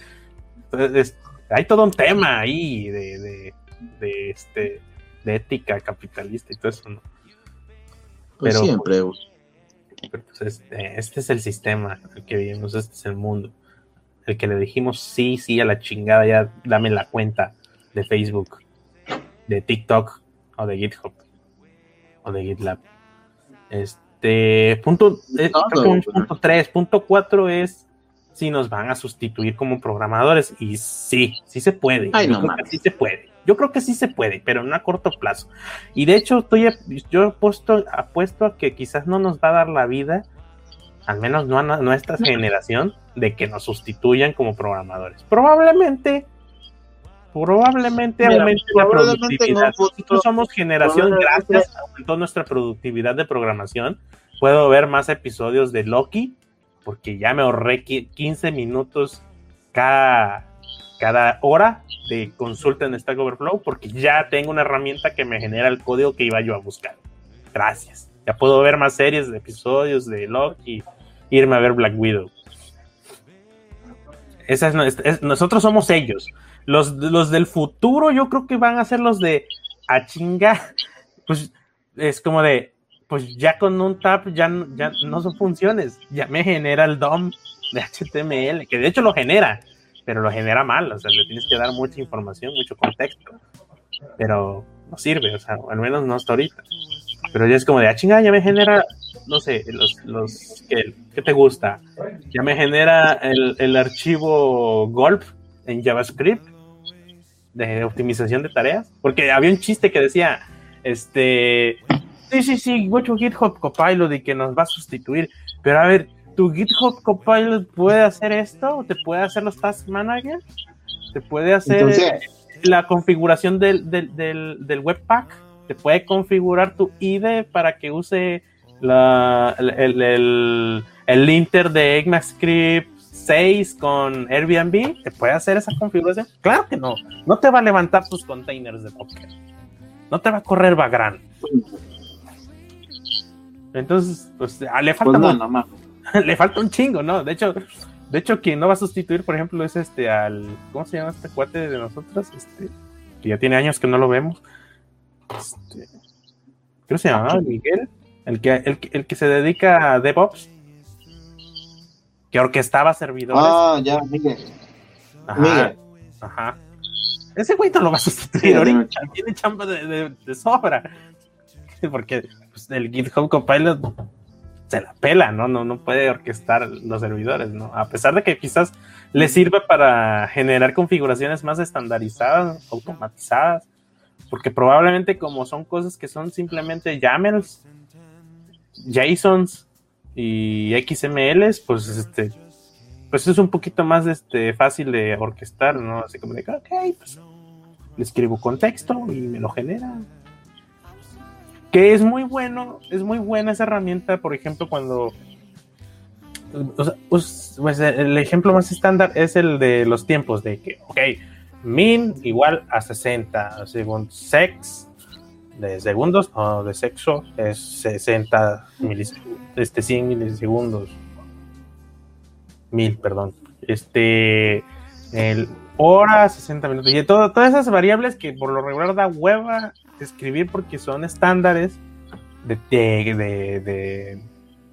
[SPEAKER 1] hay todo un tema ahí de, de, este de ética capitalista y todo eso, ¿no?
[SPEAKER 2] Pues pero, siempre.
[SPEAKER 1] Pues este, este es el sistema en el que vivimos, este es el mundo el que le dijimos sí, sí a la chingada, ya dame la cuenta de Facebook, de TikTok o de GitHub o de GitLab. Este punto, eh, punto 3, punto 4 es si nos van a sustituir como programadores y sí, sí se puede. yo creo que sí se puede. Yo creo que sí se puede, pero no a corto plazo. Y de hecho, estoy, yo apuesto, apuesto a que quizás no nos va a dar la vida al menos no a nuestra generación, de que nos sustituyan como programadores. Probablemente, probablemente aumente la productividad. Nosotros somos generación, gracias a nuestra productividad de programación. Puedo ver más episodios de Loki, porque ya me ahorré 15 minutos cada, cada hora de consulta en Stack Overflow, porque ya tengo una herramienta que me genera el código que iba yo a buscar. Gracias. Ya puedo ver más series de episodios de Loki, irme a ver Black Widow. Esa es, nosotros somos ellos. Los, los del futuro yo creo que van a ser los de a chinga. Pues es como de, pues ya con un tap ya, ya no son funciones. Ya me genera el DOM de HTML, que de hecho lo genera, pero lo genera mal. O sea, le tienes que dar mucha información, mucho contexto. Pero no sirve, o sea, al menos no hasta ahorita. Pero ya es como de, a chinga, ya me genera no sé, los, los ¿qué, te gusta? Ya me genera el, el archivo Golf en JavaScript de optimización de tareas, porque había un chiste que decía, este, sí, sí, sí, mucho GitHub Copilot y que nos va a sustituir, pero a ver, ¿tu GitHub Copilot puede hacer esto? ¿Te puede hacer los Task Manager? ¿Te puede hacer la configuración del, del, del, Webpack? ¿Te puede configurar tu IDE para que use la, el, el, el linter de ECMAScript 6 con Airbnb, ¿te puede hacer esa configuración? Claro que no. No te va a levantar tus containers de Docker. No te va a correr Vagrant. Entonces, pues ah, le falta pues le falta un chingo, ¿no? De hecho, de hecho, quien no va a sustituir, por ejemplo, es este al. ¿Cómo se llama este cuate de nosotros? Este, que ya tiene años que no lo vemos. Este, creo que se llama Miguel. El que, el, el que se dedica a DevOps que orquestaba servidores.
[SPEAKER 2] Ah, ya, Miguel.
[SPEAKER 1] Ajá. Ajá. Ese güey no lo va a sustituir ahorita. Tiene chamba de, de, sobra. Porque pues, el GitHub Copilot se la pela, ¿no? ¿no? No puede orquestar los servidores, ¿no? A pesar de que quizás le sirva para generar configuraciones más estandarizadas, automatizadas, porque probablemente como son cosas que son simplemente YAMLs, JSONs, y XMLs, pues este, pues es un poquito más este, fácil de orquestar, ¿no? Así como de, ok, pues le escribo contexto y me lo genera. Que es muy bueno, es muy buena esa herramienta, por ejemplo, cuando... pues, pues el ejemplo más estándar es el de los tiempos, de que, ok, min igual a 60, según sex de segundos o de sexo es 60 milisegundos, este 100 milisegundos, mil, perdón, este, el hora, 60 minutos, y todo, todas esas variables que por lo regular da hueva escribir porque son estándares de, de, de,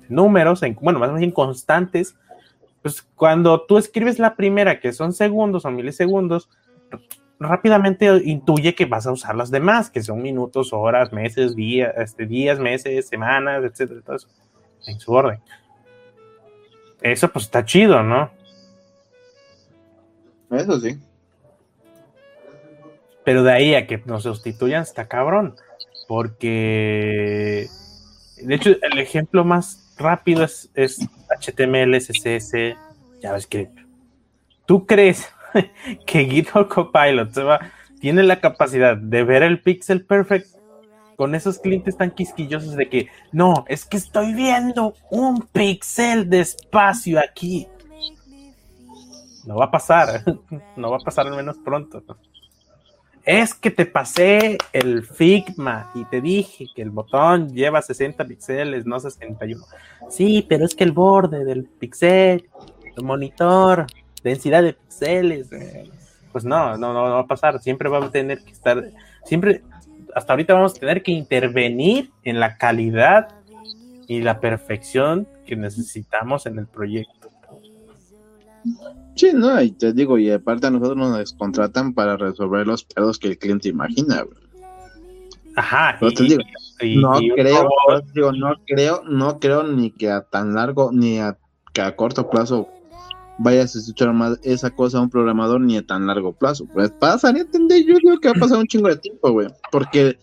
[SPEAKER 1] números, en, bueno, más bien constantes, pues cuando tú escribes la primera, que son segundos o milisegundos, rápidamente intuye que vas a usar las demás, que son minutos, horas, meses, días, este, días meses, semanas, etcétera, todo eso, en su orden. Eso pues está chido, ¿no?
[SPEAKER 2] Eso sí.
[SPEAKER 1] Pero de ahí a que nos sustituyan está cabrón, porque de hecho el ejemplo más rápido es, es HTML, CSS, JavaScript. ¿Tú crees que GitHub Copilot tiene la capacidad de ver el pixel perfect con esos clientes tan quisquillosos de que no, es que estoy viendo un pixel de espacio aquí. No va a pasar, no va a pasar al menos pronto. Es que te pasé el Figma y te dije que el botón lleva 60 píxeles, no 61. Sí, pero es que el borde del pixel, el monitor, densidad de píxeles. Pues no, no, no, va a pasar. Siempre vamos a tener que estar, siempre, hasta ahorita vamos a tener que intervenir en la calidad y la perfección que necesitamos en el proyecto.
[SPEAKER 2] Sí, no, y te digo, y aparte a nosotros nos contratan para resolver los pedos que el cliente imagina,
[SPEAKER 1] Ajá.
[SPEAKER 2] no creo, digo, no creo, no creo ni que a tan largo, ni a que a corto plazo vayas a escuchar más esa cosa a un programador ni a tan largo plazo. Pues pasaría, entender, yo creo que va a pasar un chingo de tiempo, güey. Porque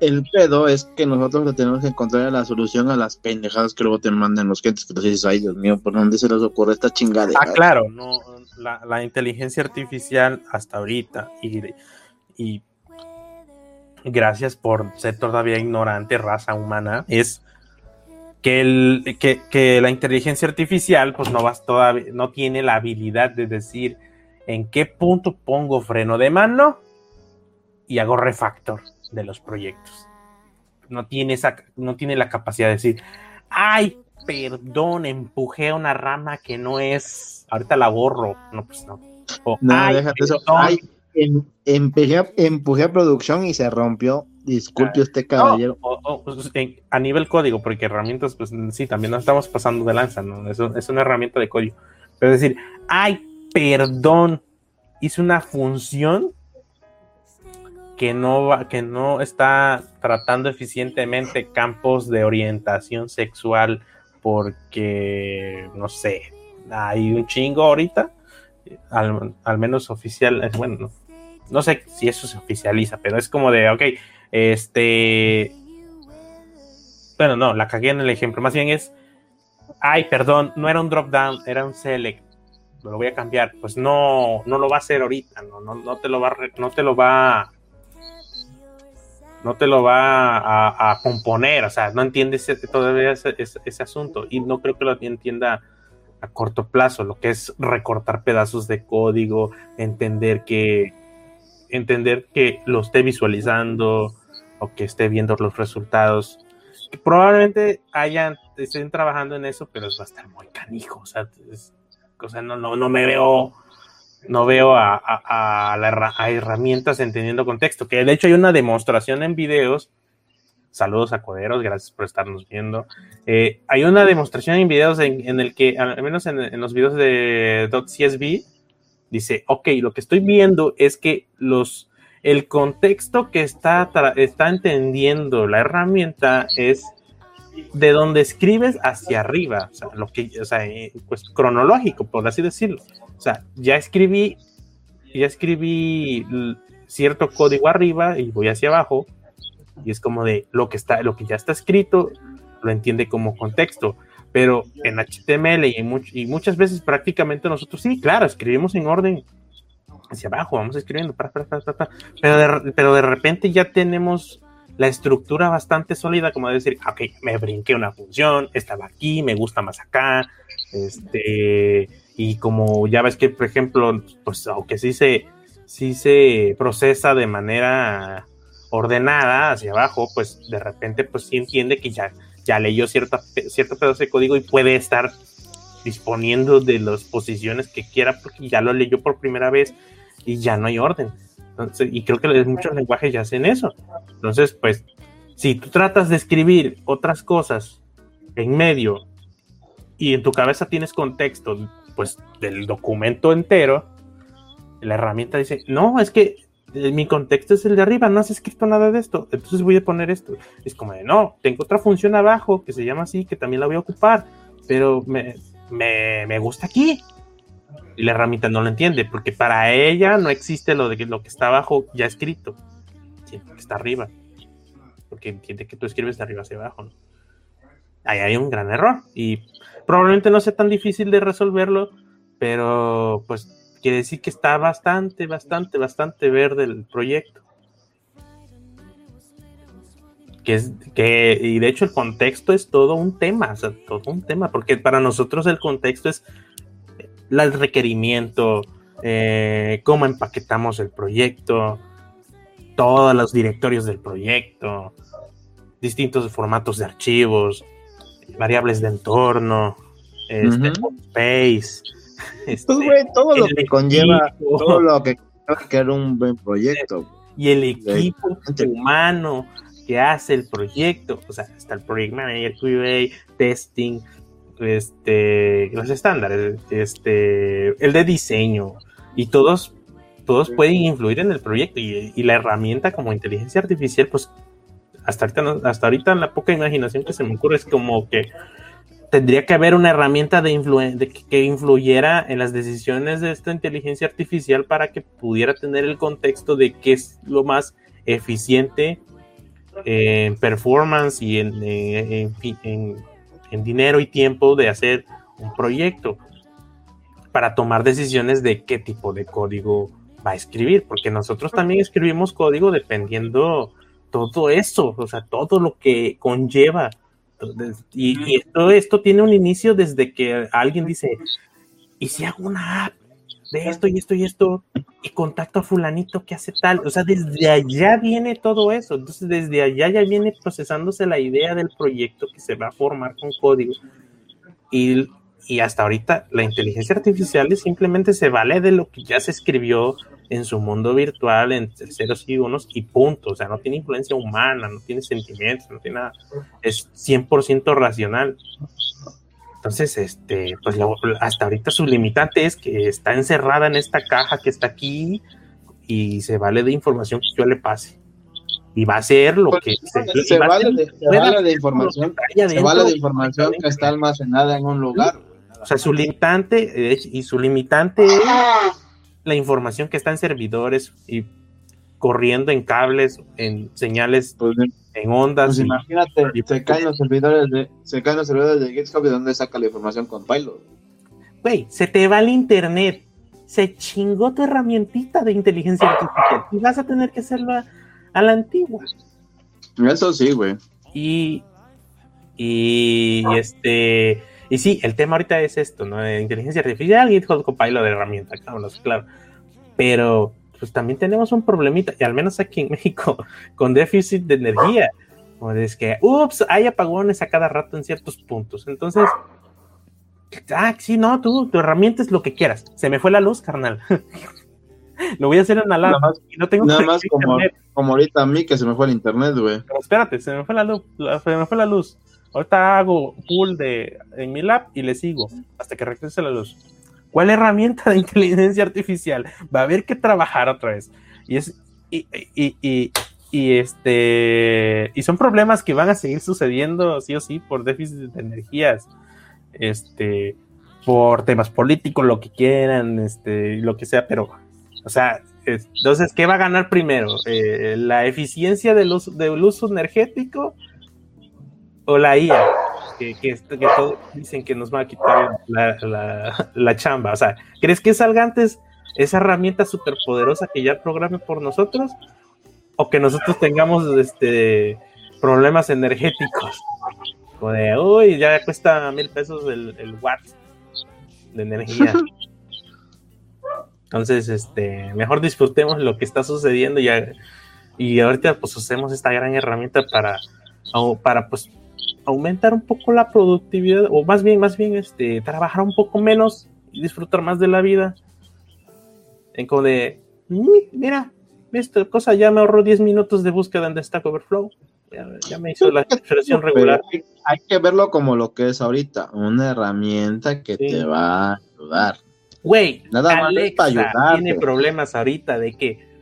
[SPEAKER 2] el pedo es que nosotros le tenemos que encontrar la solución a las pendejadas que luego te mandan los clientes que te dices, ay Dios mío, ¿por dónde se les ocurre esta chingada?
[SPEAKER 1] Ah, claro, no, la, inteligencia artificial hasta ahorita y, y gracias por ser todavía ignorante, raza humana, es que, el, que, la inteligencia artificial pues no, vas todavía, no tiene la habilidad de decir en qué punto pongo freno de mano y hago refactor de los proyectos. No tiene, esa, no tiene la capacidad de decir, ay, perdón, empujé a una rama que no es, ahorita la borro. No, pues no.
[SPEAKER 2] no, déjate eso. Ay, em, empujé a producción y se rompió Disculpe usted, caballero.
[SPEAKER 1] Pues, a nivel código, porque herramientas, pues sí, también nos estamos pasando de lanza, ¿no? Es, es una herramienta de código. Pero es decir, ay, perdón, hice una función que no va, que no está tratando eficientemente campos de orientación sexual porque no sé, hay un chingo ahorita, al, menos oficial, eh, bueno, no, sé si eso se oficializa, pero es como de, ok, este, bueno, no, la cagué en el ejemplo, más bien es, ay, perdón, no era un drop down, era un select, lo voy a cambiar, pues no, no lo va a hacer ahorita, no, no, no te lo va, no te lo va no te lo va a, componer, o sea, no entiende todavía ese, ese, asunto. Y no creo que lo entienda a corto plazo, lo que es recortar pedazos de código, entender que entender que lo esté visualizando o que esté viendo los resultados. Que probablemente hayan, estén trabajando en eso, pero va a estar muy canijo. O sea, no, no, no me veo no veo a, a, herramientas entendiendo contexto, que de hecho hay una demostración en videos. Saludos a Coderos, gracias por estarnos viendo. Eh, hay una demostración en videos en, el que, al menos en, los videos de .csv, dice, ok, lo que estoy viendo es que los, el contexto que está, está entendiendo la herramienta es de donde escribes hacia arriba, o sea, lo que, o sea, eh, pues cronológico, por así decirlo. O sea, ya escribí, ya escribí cierto código arriba y voy hacia abajo y es como de lo que está, lo que ya está escrito, lo entiende como contexto. Pero en HTML y, muchas veces prácticamente nosotros sí, claro, escribimos en orden hacia abajo, vamos escribiendo, pero, de, pero de repente ya tenemos la estructura bastante sólida, como de decir, ok, me brinqué una función, estaba aquí, me gusta más acá, este, y como ya ves que, por ejemplo, pues aunque sí se, se procesa de manera ordenada hacia abajo, pues de repente pues sí entiende que ya, ya leyó cierta, cierto pedazo de código y puede estar disponiendo de las posiciones que quiera porque ya lo leyó por primera vez y ya no hay orden. Entonces, y creo que muchos lenguajes ya hacen eso. Entonces, pues, si tú tratas de escribir otras cosas en medio y en tu cabeza tienes contexto pues del documento entero, la herramienta dice, no, es que eh, mi contexto es el de arriba, no has escrito nada de esto, entonces voy a poner esto. Es como de, no, tengo otra función abajo que se llama así, que también la voy a ocupar, pero me, me, gusta aquí. Y la herramienta no lo entiende, porque para ella no existe lo de que lo que está abajo ya escrito, sino que está arriba. Porque entiende que tú escribes de arriba hacia abajo. Ahí hay un gran error. Y Probablemente no sea tan difícil de resolverlo, pero pues quiere decir que está bastante, bastante, bastante verde el proyecto. Que es, que, y de hecho el contexto es todo un tema, o sea, todo un tema, porque para nosotros el contexto es el requerimiento, eh, cómo empaquetamos el proyecto, todos los directorios del proyecto, distintos formatos de archivos, variables de entorno, este, space.
[SPEAKER 2] Este, pues, todo lo que conlleva, todo lo que era un buen proyecto.
[SPEAKER 1] Y el equipo humano que hace el proyecto, o sea, está el project manager, QA, testing, este, los estándares, este, el de diseño, y todos, todos pueden influir en el proyecto y, y la herramienta como inteligencia artificial, pues hasta ahorita, hasta ahorita la poca imaginación que se me ocurre es como que tendría que haber una herramienta de, que influyera en las decisiones de esta inteligencia artificial para que pudiera tener el contexto de qué es lo más eficiente en performance y en, en, dinero y tiempo de hacer un proyecto para tomar decisiones de qué tipo de código va a escribir, porque nosotros también escribimos código dependiendo todo eso, o sea, todo lo que conlleva. Y, todo esto tiene un inicio desde que alguien dice, ¿y si hago una app de esto y esto y esto y contacto a fulanito que hace tal? O sea, desde allá viene todo eso. Entonces, desde allá ya viene procesándose la idea del proyecto que se va a formar con código. Y, y hasta ahorita la inteligencia artificial simplemente se vale de lo que ya se escribió en su mundo virtual en ceros y unos y punto. O sea, no tiene influencia humana, no tiene sentimientos, no tiene nada. Es 100% racional. Entonces, este, pues hasta ahorita su limitante es que está encerrada en esta caja que está aquí y se vale de información que yo le pase. Y va a ser lo que
[SPEAKER 2] se, se, vale, de, información, se vale de información que está almacenada en un lugar.
[SPEAKER 1] O sea, su limitante eh, y su limitante es la información que está en servidores y corriendo en cables, en señales, pues, en ondas. Pues
[SPEAKER 2] imagínate, se caen los servidores de, se caen los servidores de GitHub y dónde saca la información con Pilot.
[SPEAKER 1] Güey, se te va el internet, se chingó tu herramientita de inteligencia artificial y vas a tener que hacerlo a, la antigua.
[SPEAKER 2] Eso sí, güey.
[SPEAKER 1] Y, y este, y sí, el tema ahorita es esto, ¿no? De inteligencia artificial, GitHub Copilot de herramienta, claro, claro. Pero pues también tenemos un problemita, y al menos aquí en México, con déficit de energía. O es que, ups, hay apagones a cada rato en ciertos puntos. Entonces, ah, sí, no, tú, tu herramienta es lo que quieras. Se me fue la luz, carnal. lo voy a hacer en la
[SPEAKER 2] nada más, y no tengo nada más como, como, ahorita a mí que se me fue el internet, güey.
[SPEAKER 1] Pero espérate, se me fue la luz, se me fue la luz. Ahorita hago pull de en mi lab y le sigo hasta que regrese la luz. ¿Cuál herramienta de inteligencia artificial? Va a haber que trabajar otra vez. Y es y, y, y, este y son problemas que van a seguir sucediendo sí o sí por déficit de energías. Este por temas políticos, lo que quieran, este, lo que sea, pero, o sea, entonces, ¿qué va a ganar primero? Eh, ¿La eficiencia del uso, del uso energético o la IA? Que, que, todos dicen que nos va a quitar la, chamba. O sea, ¿crees que salga antes esa herramienta superpoderosa que ya programe por nosotros? ¿O que nosotros tengamos este problemas energéticos? O de, uy, ya cuesta mil pesos el, el watt de energía. Entonces, este, mejor disfrutemos lo que está sucediendo y, y ahorita pues usemos esta gran herramienta para, para pues aumentar un poco la productividad, o más bien, más bien, este, trabajar un poco menos y disfrutar más de la vida. En como de, mira, esta cosa ya me ahorró 10 minutos de búsqueda en Stack Overflow. Ya, me hizo la expresión regular.
[SPEAKER 2] Hay que verlo como lo que es ahorita, una herramienta que te va a ayudar.
[SPEAKER 1] Güey, nada más para ayudar. Tiene problemas ahorita de que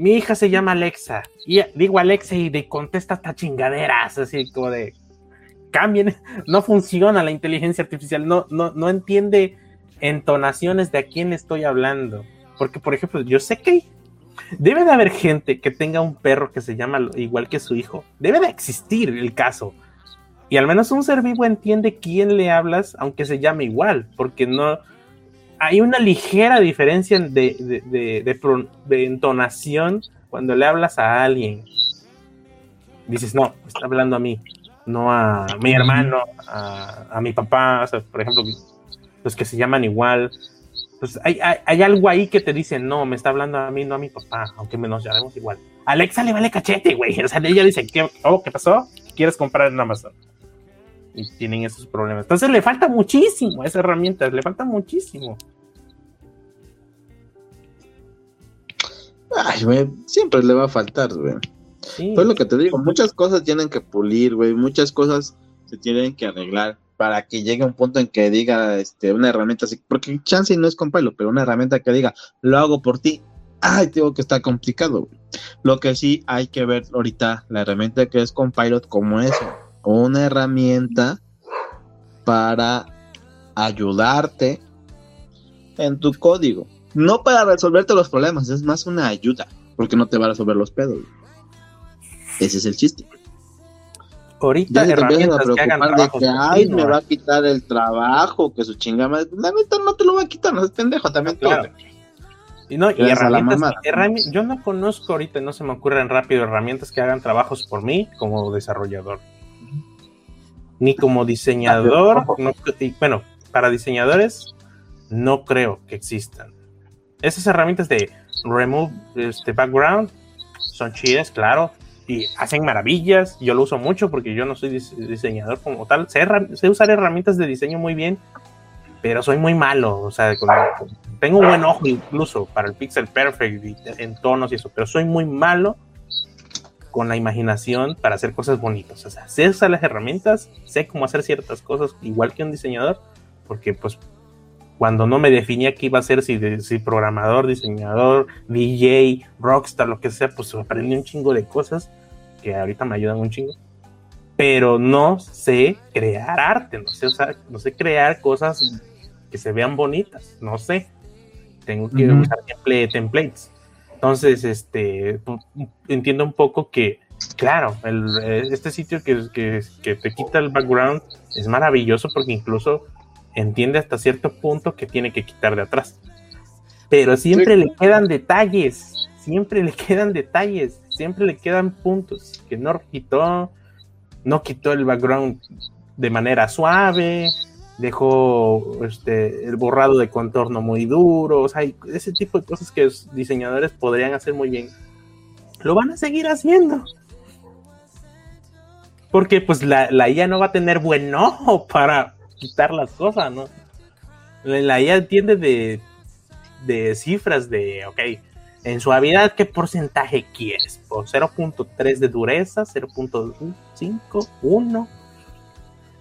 [SPEAKER 1] mi hija se llama Alexa, y digo Alexa y de contesta hasta chingaderas, así como de cambien, no funciona la inteligencia artificial, no, no, no entiende entonaciones de a quién estoy hablando. Porque, por ejemplo, yo sé que debe de haber gente que tenga un perro que se llama igual que su hijo. Debe de existir el caso. Y al menos un ser vivo entiende quién le hablas, aunque se llame igual, porque no, hay una ligera diferencia de, de, entonación cuando le hablas a alguien. Dices, no, está hablando a mí, no a mi hermano, a, mi papá, por ejemplo, los que se llaman igual. Pues hay, algo ahí que te dice, no, me está hablando a mí, no a mi papá, aunque nos llamemos igual. Alexa le vale cachete, güey. O sea, ella dice, ¿qué, oh, ¿qué pasó? ¿Quieres comprar en Amazon? Y tienen esos problemas. Entonces le falta muchísimo a esa herramienta, le falta muchísimo.
[SPEAKER 2] Ay, güey, siempre le va a faltar, güey. Sí. Pues lo que te digo, muchas cosas tienen que pulir, güey, muchas cosas se tienen que arreglar para que llegue un punto en que diga este, una herramienta así, porque chance no es compilo, pero una herramienta que diga, lo hago por ti, ay, tengo que estar complicado. Güey. Lo que sí hay que ver ahorita, la herramienta que es Compilot como eso, una herramienta para ayudarte en tu código. No para resolverte los problemas, es más una ayuda, porque no te va a resolver los pedos. Ese es el chiste.
[SPEAKER 1] Ahorita ya empiezas a preocupar
[SPEAKER 2] de que, ay, me va a quitar el trabajo, que su chingada, la neta no te lo va a quitar, no es pendejo, también claro.
[SPEAKER 1] Y no, y herramientas, yo no conozco ahorita, no se me ocurren rápido herramientas que hagan trabajos por mí como desarrollador ni como diseñador, bueno, para diseñadores no creo que existan. Esas herramientas de remove este background son chidas, claro, y hacen maravillas. Yo lo uso mucho porque yo no soy diseñador como tal. Sé, usar herramientas de diseño muy bien, pero soy muy malo. O sea, tengo un buen ojo incluso para el pixel perfect en tonos y eso, pero soy muy malo con la imaginación para hacer cosas bonitas. O sea, sé usar las herramientas, sé cómo hacer ciertas cosas igual que un diseñador, porque pues cuando no me definía qué iba a ser, si, si programador, diseñador, DJ, rockstar, lo que sea, pues aprendí un chingo de cosas que ahorita me ayudan un chingo. Pero no sé crear arte, no sé, no sé crear cosas que se vean bonitas, no sé. Tengo que usar templates. Entonces, este, entiendo un poco que, claro, este sitio que, que, te quita el background es maravilloso porque incluso entiende hasta cierto punto que tiene que quitar de atrás. Pero siempre le quedan detalles, siempre le quedan detalles, siempre le quedan puntos que no quitó, no quitó el background de manera suave, dejó este, el borrado de contorno muy duro, o sea, ese tipo de cosas que los diseñadores podrían hacer muy bien. Lo van a seguir haciendo. Porque pues la, la IA no va a tener buen ojo para quitar las cosas, ¿no? La IA entiende de, de cifras de, ok, en suavidad, ¿qué porcentaje quieres? ¿Por 0.3 de dureza? ¿0.5? ¿1?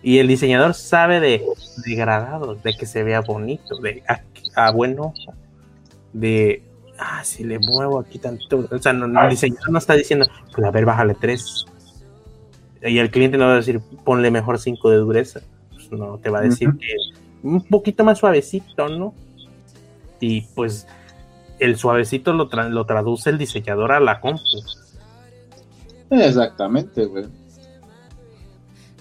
[SPEAKER 1] Y el diseñador sabe de degradados, de que se vea bonito, de a, a buen ojo, de ah, si le muevo aquí tanto. O sea, el diseñador no está diciendo, pues a ver, bájale 3. Y el cliente no va a decir, ponle mejor 5 de dureza. Pues no, te va a decir que un poquito más suavecito, ¿no? Y pues el suavecito lo, lo traduce el diseñador a la compu.
[SPEAKER 2] Exactamente, güey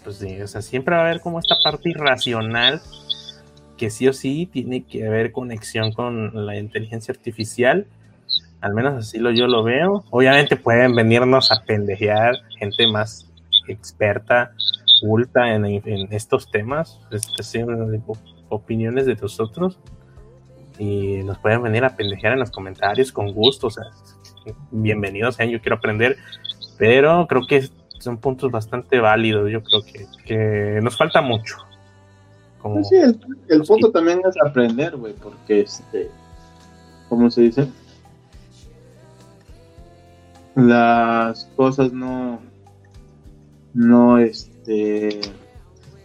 [SPEAKER 1] pues o sea, siempre va a haber como esta parte irracional que sí o sí tiene que haber conexión con la inteligencia artificial. Al menos así lo, yo lo veo. Obviamente pueden venirnos a pendejear gente más experta, culta en, estos temas, este, opiniones de nosotros. Y nos pueden venir a pendejear en los comentarios con gusto. O sea, bienvenidos sean, yo quiero aprender. Pero creo que son puntos bastante válidos. Yo creo que, nos falta mucho.
[SPEAKER 2] Pues sí, el, punto también es aprender, güey, porque este, ¿cómo se dice? Las cosas no, no, este,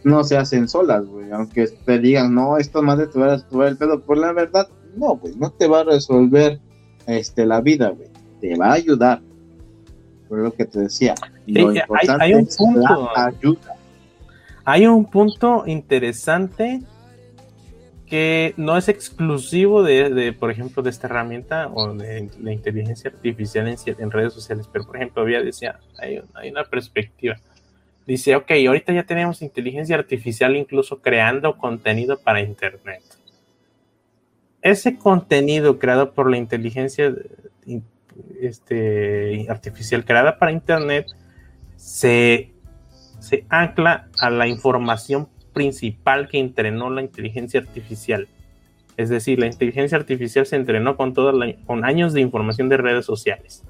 [SPEAKER 2] no se hacen solas, güey. Aunque te digan, no, esto más de te va a resolver el pedo, por la verdad, no, güey, no te va a resolver este, la vida, güey. Te va a ayudar lo que te decía.
[SPEAKER 1] hay, un punto. Hay un punto interesante que no es exclusivo de, por ejemplo, de esta herramienta o de la inteligencia artificial en, redes sociales, pero por ejemplo, había decía, hay, hay, una perspectiva. Dice, ok, ahorita ya tenemos inteligencia artificial incluso creando contenido para Internet. Ese contenido creado por la inteligencia este, artificial creada para Internet se, se ancla a la información principal que entrenó la inteligencia artificial. Es decir, la inteligencia artificial se entrenó con, toda con años de información de redes sociales.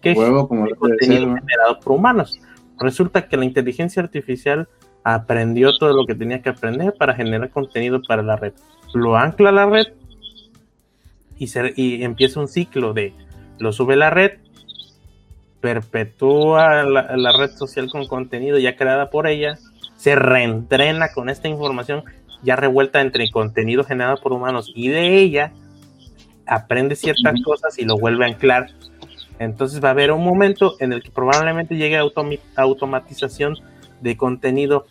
[SPEAKER 1] Que como contenido generado por humanos. Resulta que la inteligencia artificial aprendió todo lo que tenía que aprender para generar contenido para la red. Lo ancla a la red y, y empieza un ciclo de lo sube a la red, perpetúa la, red social con contenido ya creada por ella, se reentrena con esta información ya revuelta entre contenido generado por humanos y de ella, aprende ciertas cosas y lo vuelve a anclar. Entonces va a haber un momento en el que probablemente llegue a automatización de contenido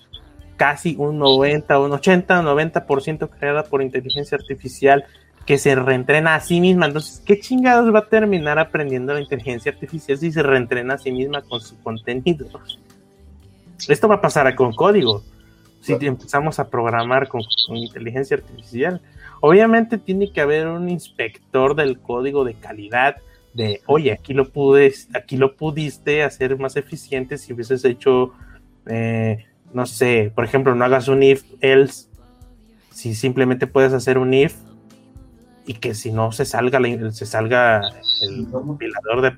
[SPEAKER 1] casi un 90, un 80, un 90% creada por inteligencia artificial que se reentrena a sí misma. Entonces, ¿qué chingados va a terminar aprendiendo la inteligencia artificial si se reentrena a sí misma con su contenido? Esto va a pasar con código. Si empezamos a programar con, inteligencia artificial, obviamente tiene que haber un inspector del código de calidad de, oye, aquí lo pude, aquí lo pudiste hacer más eficiente si hubieses hecho, eh, no sé, por ejemplo, no hagas un if else, si simplemente puedes hacer un if y que si no se salga se salga el compilador de,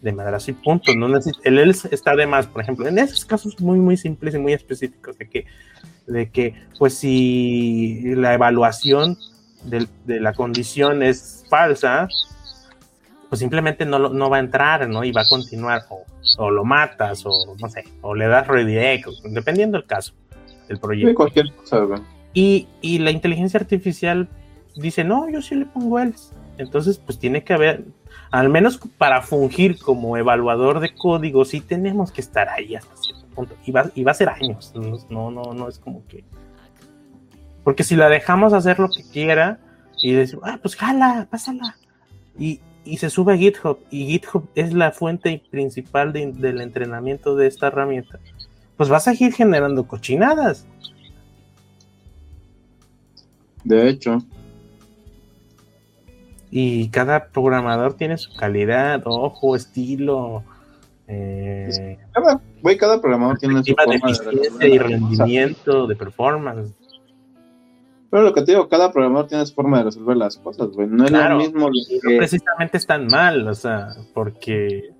[SPEAKER 1] de madrazo y punto. No el else está de más, por ejemplo, en esos casos muy, muy simples y muy específicos de que, de que pues si la evaluación de, la condición es falsa, pues simplemente no, no va a entrar, ¿no? Y va a continuar, o, lo matas, o no sé, o le das redirect, dependiendo del caso del proyecto.
[SPEAKER 2] cualquier cosa,
[SPEAKER 1] Y, y la inteligencia artificial dice, no, yo sí le pongo else. Entonces, pues tiene que haber, al menos para fungir como evaluador de código, sí tenemos que estar ahí hasta cierto punto. Y va, y va a ser años. No, no, no es como que. Porque si la dejamos hacer lo que quiera y decimos, ah, pues jala, pásala. Y, y se sube a GitHub. Y GitHub es la fuente principal del entrenamiento de esta herramienta. Pues vas a ir generando cochinadas.
[SPEAKER 2] De hecho,
[SPEAKER 1] y cada programador tiene su calidad, ojo, estilo.
[SPEAKER 2] Eh, cada, cada programador tiene su forma
[SPEAKER 1] de, y rendimiento, de performance.
[SPEAKER 2] Pero lo que te digo, cada programador tiene su forma de resolver las cosas, güey. No es lo mismo.
[SPEAKER 1] No precisamente es tan mal, o sea, porque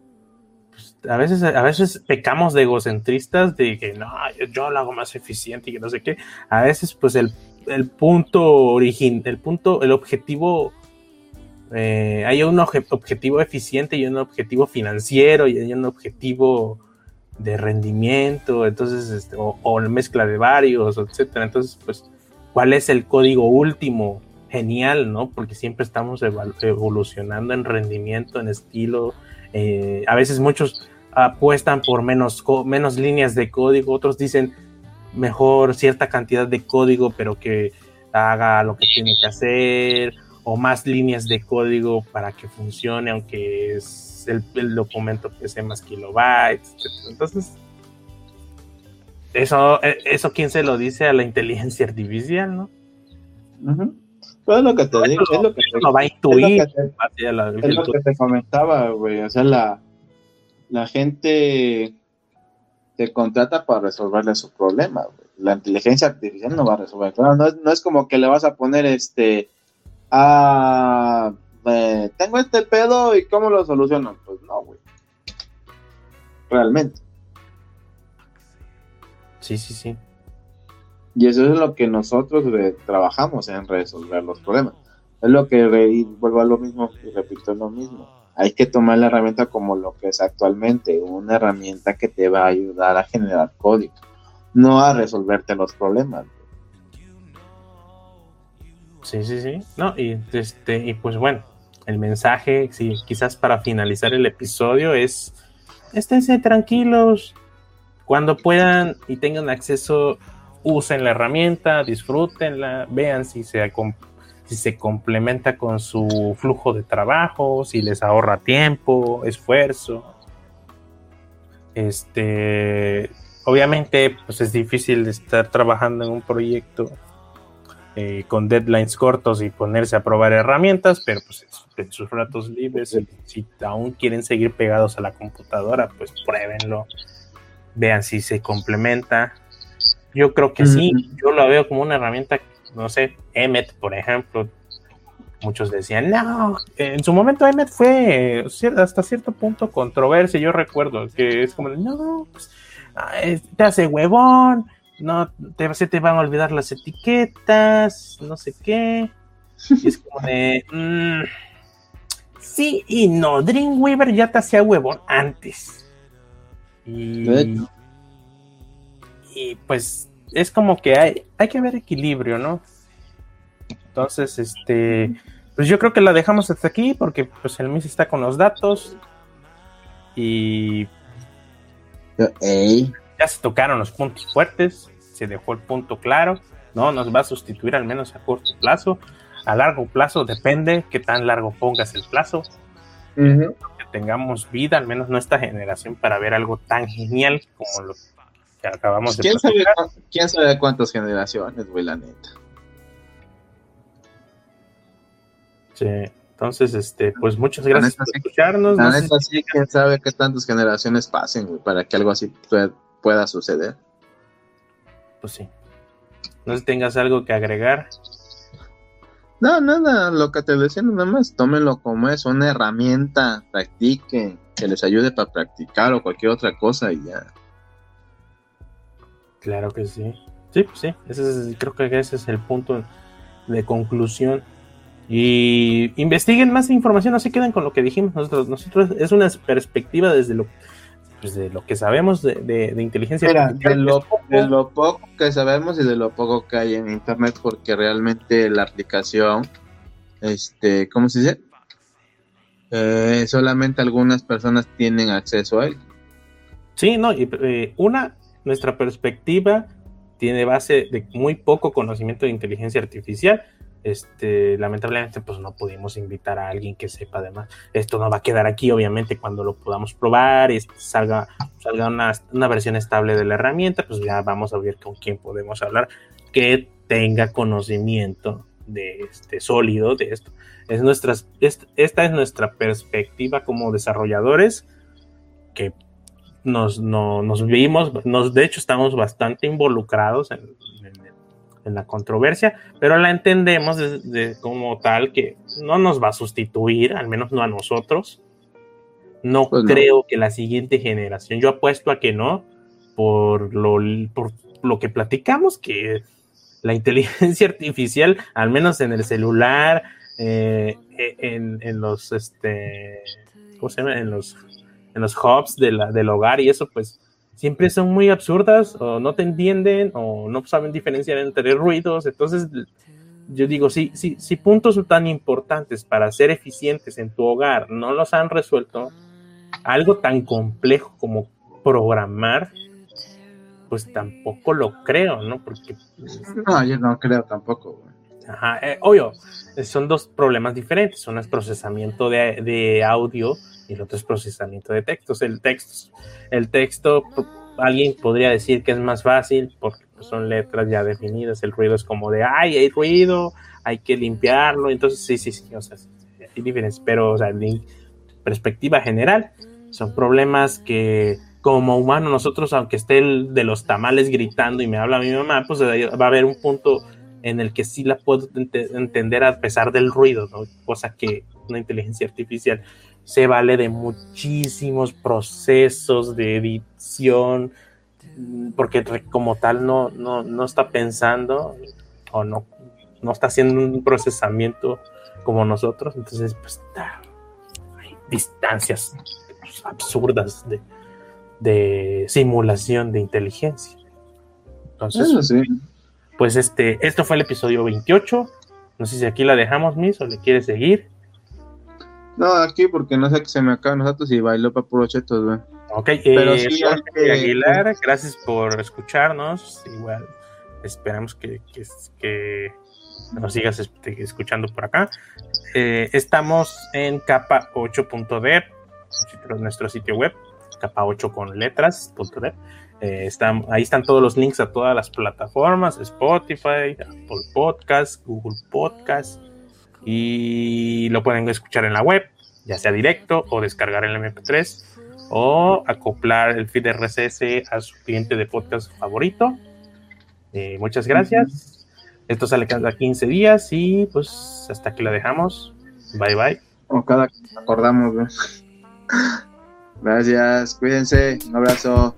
[SPEAKER 1] pues, a veces, a veces pecamos de egocentristas de que no, yo, lo hago más eficiente y que no sé qué. A veces, pues el, el punto origen, el punto, el objetivo eh, hay un objetivo eficiente y un objetivo financiero y hay un objetivo de rendimiento, entonces, este, o, o, mezcla de varios, etcétera. Entonces, pues, ¿cuál es el código último? Genial, ¿no? Porque siempre estamos evolucionando en rendimiento, en estilo. Eh, a veces muchos apuestan por menos, menos líneas de código, otros dicen mejor cierta cantidad de código, pero que haga lo que tiene que hacer, o más líneas de código para que funcione, aunque es el, documento pese más kilobytes. Entonces, eso, e, eso quién se lo dice a la inteligencia artificial, ¿no?
[SPEAKER 2] Pues es lo que te digo, es lo que te,
[SPEAKER 1] va a intuir.
[SPEAKER 2] Es lo que te, comentaba, güey. O sea, la, la gente te contrata para resolverle su problema, güey. La inteligencia artificial no va a resolver. No, no, es, no es como que le vas a poner este ah, tengo este pedo y cómo lo soluciono. Pues no, güey. Realmente.
[SPEAKER 1] Sí, sí, sí.
[SPEAKER 2] Y eso es lo que nosotros trabajamos en resolver los problemas. Es lo que vuelvo a lo mismo y repito lo mismo. Hay que tomar la herramienta como lo que es actualmente, una herramienta que te va a ayudar a generar código, no a resolverte los problemas.
[SPEAKER 1] Sí, sí, sí. No, y este, y pues bueno, el mensaje, sí, quizás para finalizar el episodio, es esténse tranquilos. Cuando puedan y tengan acceso, usen la herramienta, disfrútenla, vean si se, si se complementa con su flujo de trabajo, si les ahorra tiempo, esfuerzo. Este, obviamente, pues es difícil estar trabajando en un proyecto eh, con deadlines cortos y ponerse a probar herramientas, pero pues en sus ratos libres, si aún quieren seguir pegados a la computadora, pues pruébenlo, vean si se complementa. Yo creo que sí, yo lo veo como una herramienta, no sé, Emmet, por ejemplo. Muchos decían, no, en su momento Emmet fue hasta cierto punto controversia. Yo recuerdo que es como, no, pues, ah, te hace huevón, no, te, se te van a olvidar las etiquetas, no sé qué. Y es como de. Mm, sí y no. Dreamweaver ya te hacía huevón antes. Y, y pues es como que hay, hay que haber equilibrio, ¿no? Entonces, este. Pues yo creo que la dejamos hasta aquí porque pues el MIS está con los datos. Y. Ya se tocaron los puntos fuertes se dejó el punto claro, ¿no? Nos va a sustituir al menos a corto plazo. A largo plazo depende qué tan largo pongas el plazo. Que tengamos vida, al menos nuestra generación, para ver algo tan genial como lo que acabamos
[SPEAKER 2] de ¿Quién sabe, ¿Quién sabe cuántas generaciones, güey, la neta?
[SPEAKER 1] Sí, entonces, este, pues muchas gracias por escucharnos.
[SPEAKER 2] La neta, sí, quién sabe qué tantas generaciones pasen, güey, para que algo así pueda suceder
[SPEAKER 1] pues sí. No sé si tengas algo que agregar.
[SPEAKER 2] No, nada, lo que te decía nada más, tómenlo como es, una herramienta, practiquen, que les ayude para practicar o cualquier otra cosa y ya.
[SPEAKER 1] Claro que sí. Sí, pues sí, ese creo que ese es el punto de conclusión. Y investiguen más información, no se queden con lo que dijimos nosotros. Nosotros es una perspectiva desde lo pues, de lo que sabemos de, de, inteligencia
[SPEAKER 2] artificial. De lo, de lo, poco que sabemos y de lo poco que hay en internet, porque realmente la aplicación, este, ¿cómo se dice? Eh, solamente algunas personas tienen acceso a él.
[SPEAKER 1] Sí, no, y eh, una, nuestra perspectiva tiene base de muy poco conocimiento de inteligencia artificial. Este, lamentablemente, pues no pudimos invitar a alguien que sepa además. Esto no va a quedar aquí, obviamente, cuando lo podamos probar y salga, salga una, una versión estable de la herramienta, pues ya vamos a ver con quién podemos hablar que tenga conocimiento de este sólido de esto. Es nuestras, esta es nuestra perspectiva como desarrolladores que nos, nos vimos, nos, de hecho estamos bastante involucrados en, la controversia, pero la entendemos de, como tal que no nos va a sustituir, al menos no a nosotros. No pues creo que la siguiente generación, yo apuesto a que no, por lo, por lo que platicamos, que la inteligencia artificial, al menos en el celular, eh, e, en, los, este, ¿cómo se llama? En los, en los hubs de la, del hogar y eso, pues siempre son muy absurdas o no te entienden o no saben diferenciar entre ruidos. Entonces, yo digo, si, si, si puntos tan importantes para ser eficientes en tu hogar no los han resuelto, algo tan complejo como programar pues tampoco lo creo, ¿no? Porque...
[SPEAKER 2] No, yo no creo tampoco.
[SPEAKER 1] Ajá, eh, obvio, son dos problemas diferentes. Uno es procesamiento de, audio y el otro es procesamiento de textos. El texto, el texto, alguien podría decir que es más fácil porque pues, son letras ya definidas. El ruido es como de, ay, hay ruido, hay que limpiarlo. Entonces, sí, sí, sí, o sea, hay diferencias, pero, o sea, en perspectiva general, son problemas que como humano nosotros, aunque esté el de los tamales gritando y me habla mi mamá, pues va a haber un punto en el que sí la puedo entender a pesar del ruido, ¿no? cosa que una inteligencia artificial se vale de muchísimos procesos de edición, porque como tal no, no, está pensando o no, no está haciendo un procesamiento como nosotros, entonces pues hay distancias absurdas de, de simulación de inteligencia. Entonces, pues este, esto fue el episodio 28. No sé si aquí la dejamos, Miss, o le quiere seguir.
[SPEAKER 2] No, aquí porque no sé que se me acaban los datos y bailó para puro chetos, güey.
[SPEAKER 1] Ok, Pero eh, sí, Aguilar, gracias por escucharnos. Igual esperamos que, que, nos sigas escuchando por acá. Eh, estamos en capa 8.dev, nuestro sitio web capa 8 con letras, eh, están, ahí están todos los links a todas las plataformas, Spotify, Apple Podcast, Google Podcast, y lo pueden escuchar en la web, ya sea directo o descargar el MP3 o acoplar el feed RSS a su cliente de podcast favorito. Eh, muchas gracias. Esto sale cada 15 días y pues hasta aquí la dejamos. Bye bye.
[SPEAKER 2] O cada acordamos, Gracias, cuídense, un abrazo.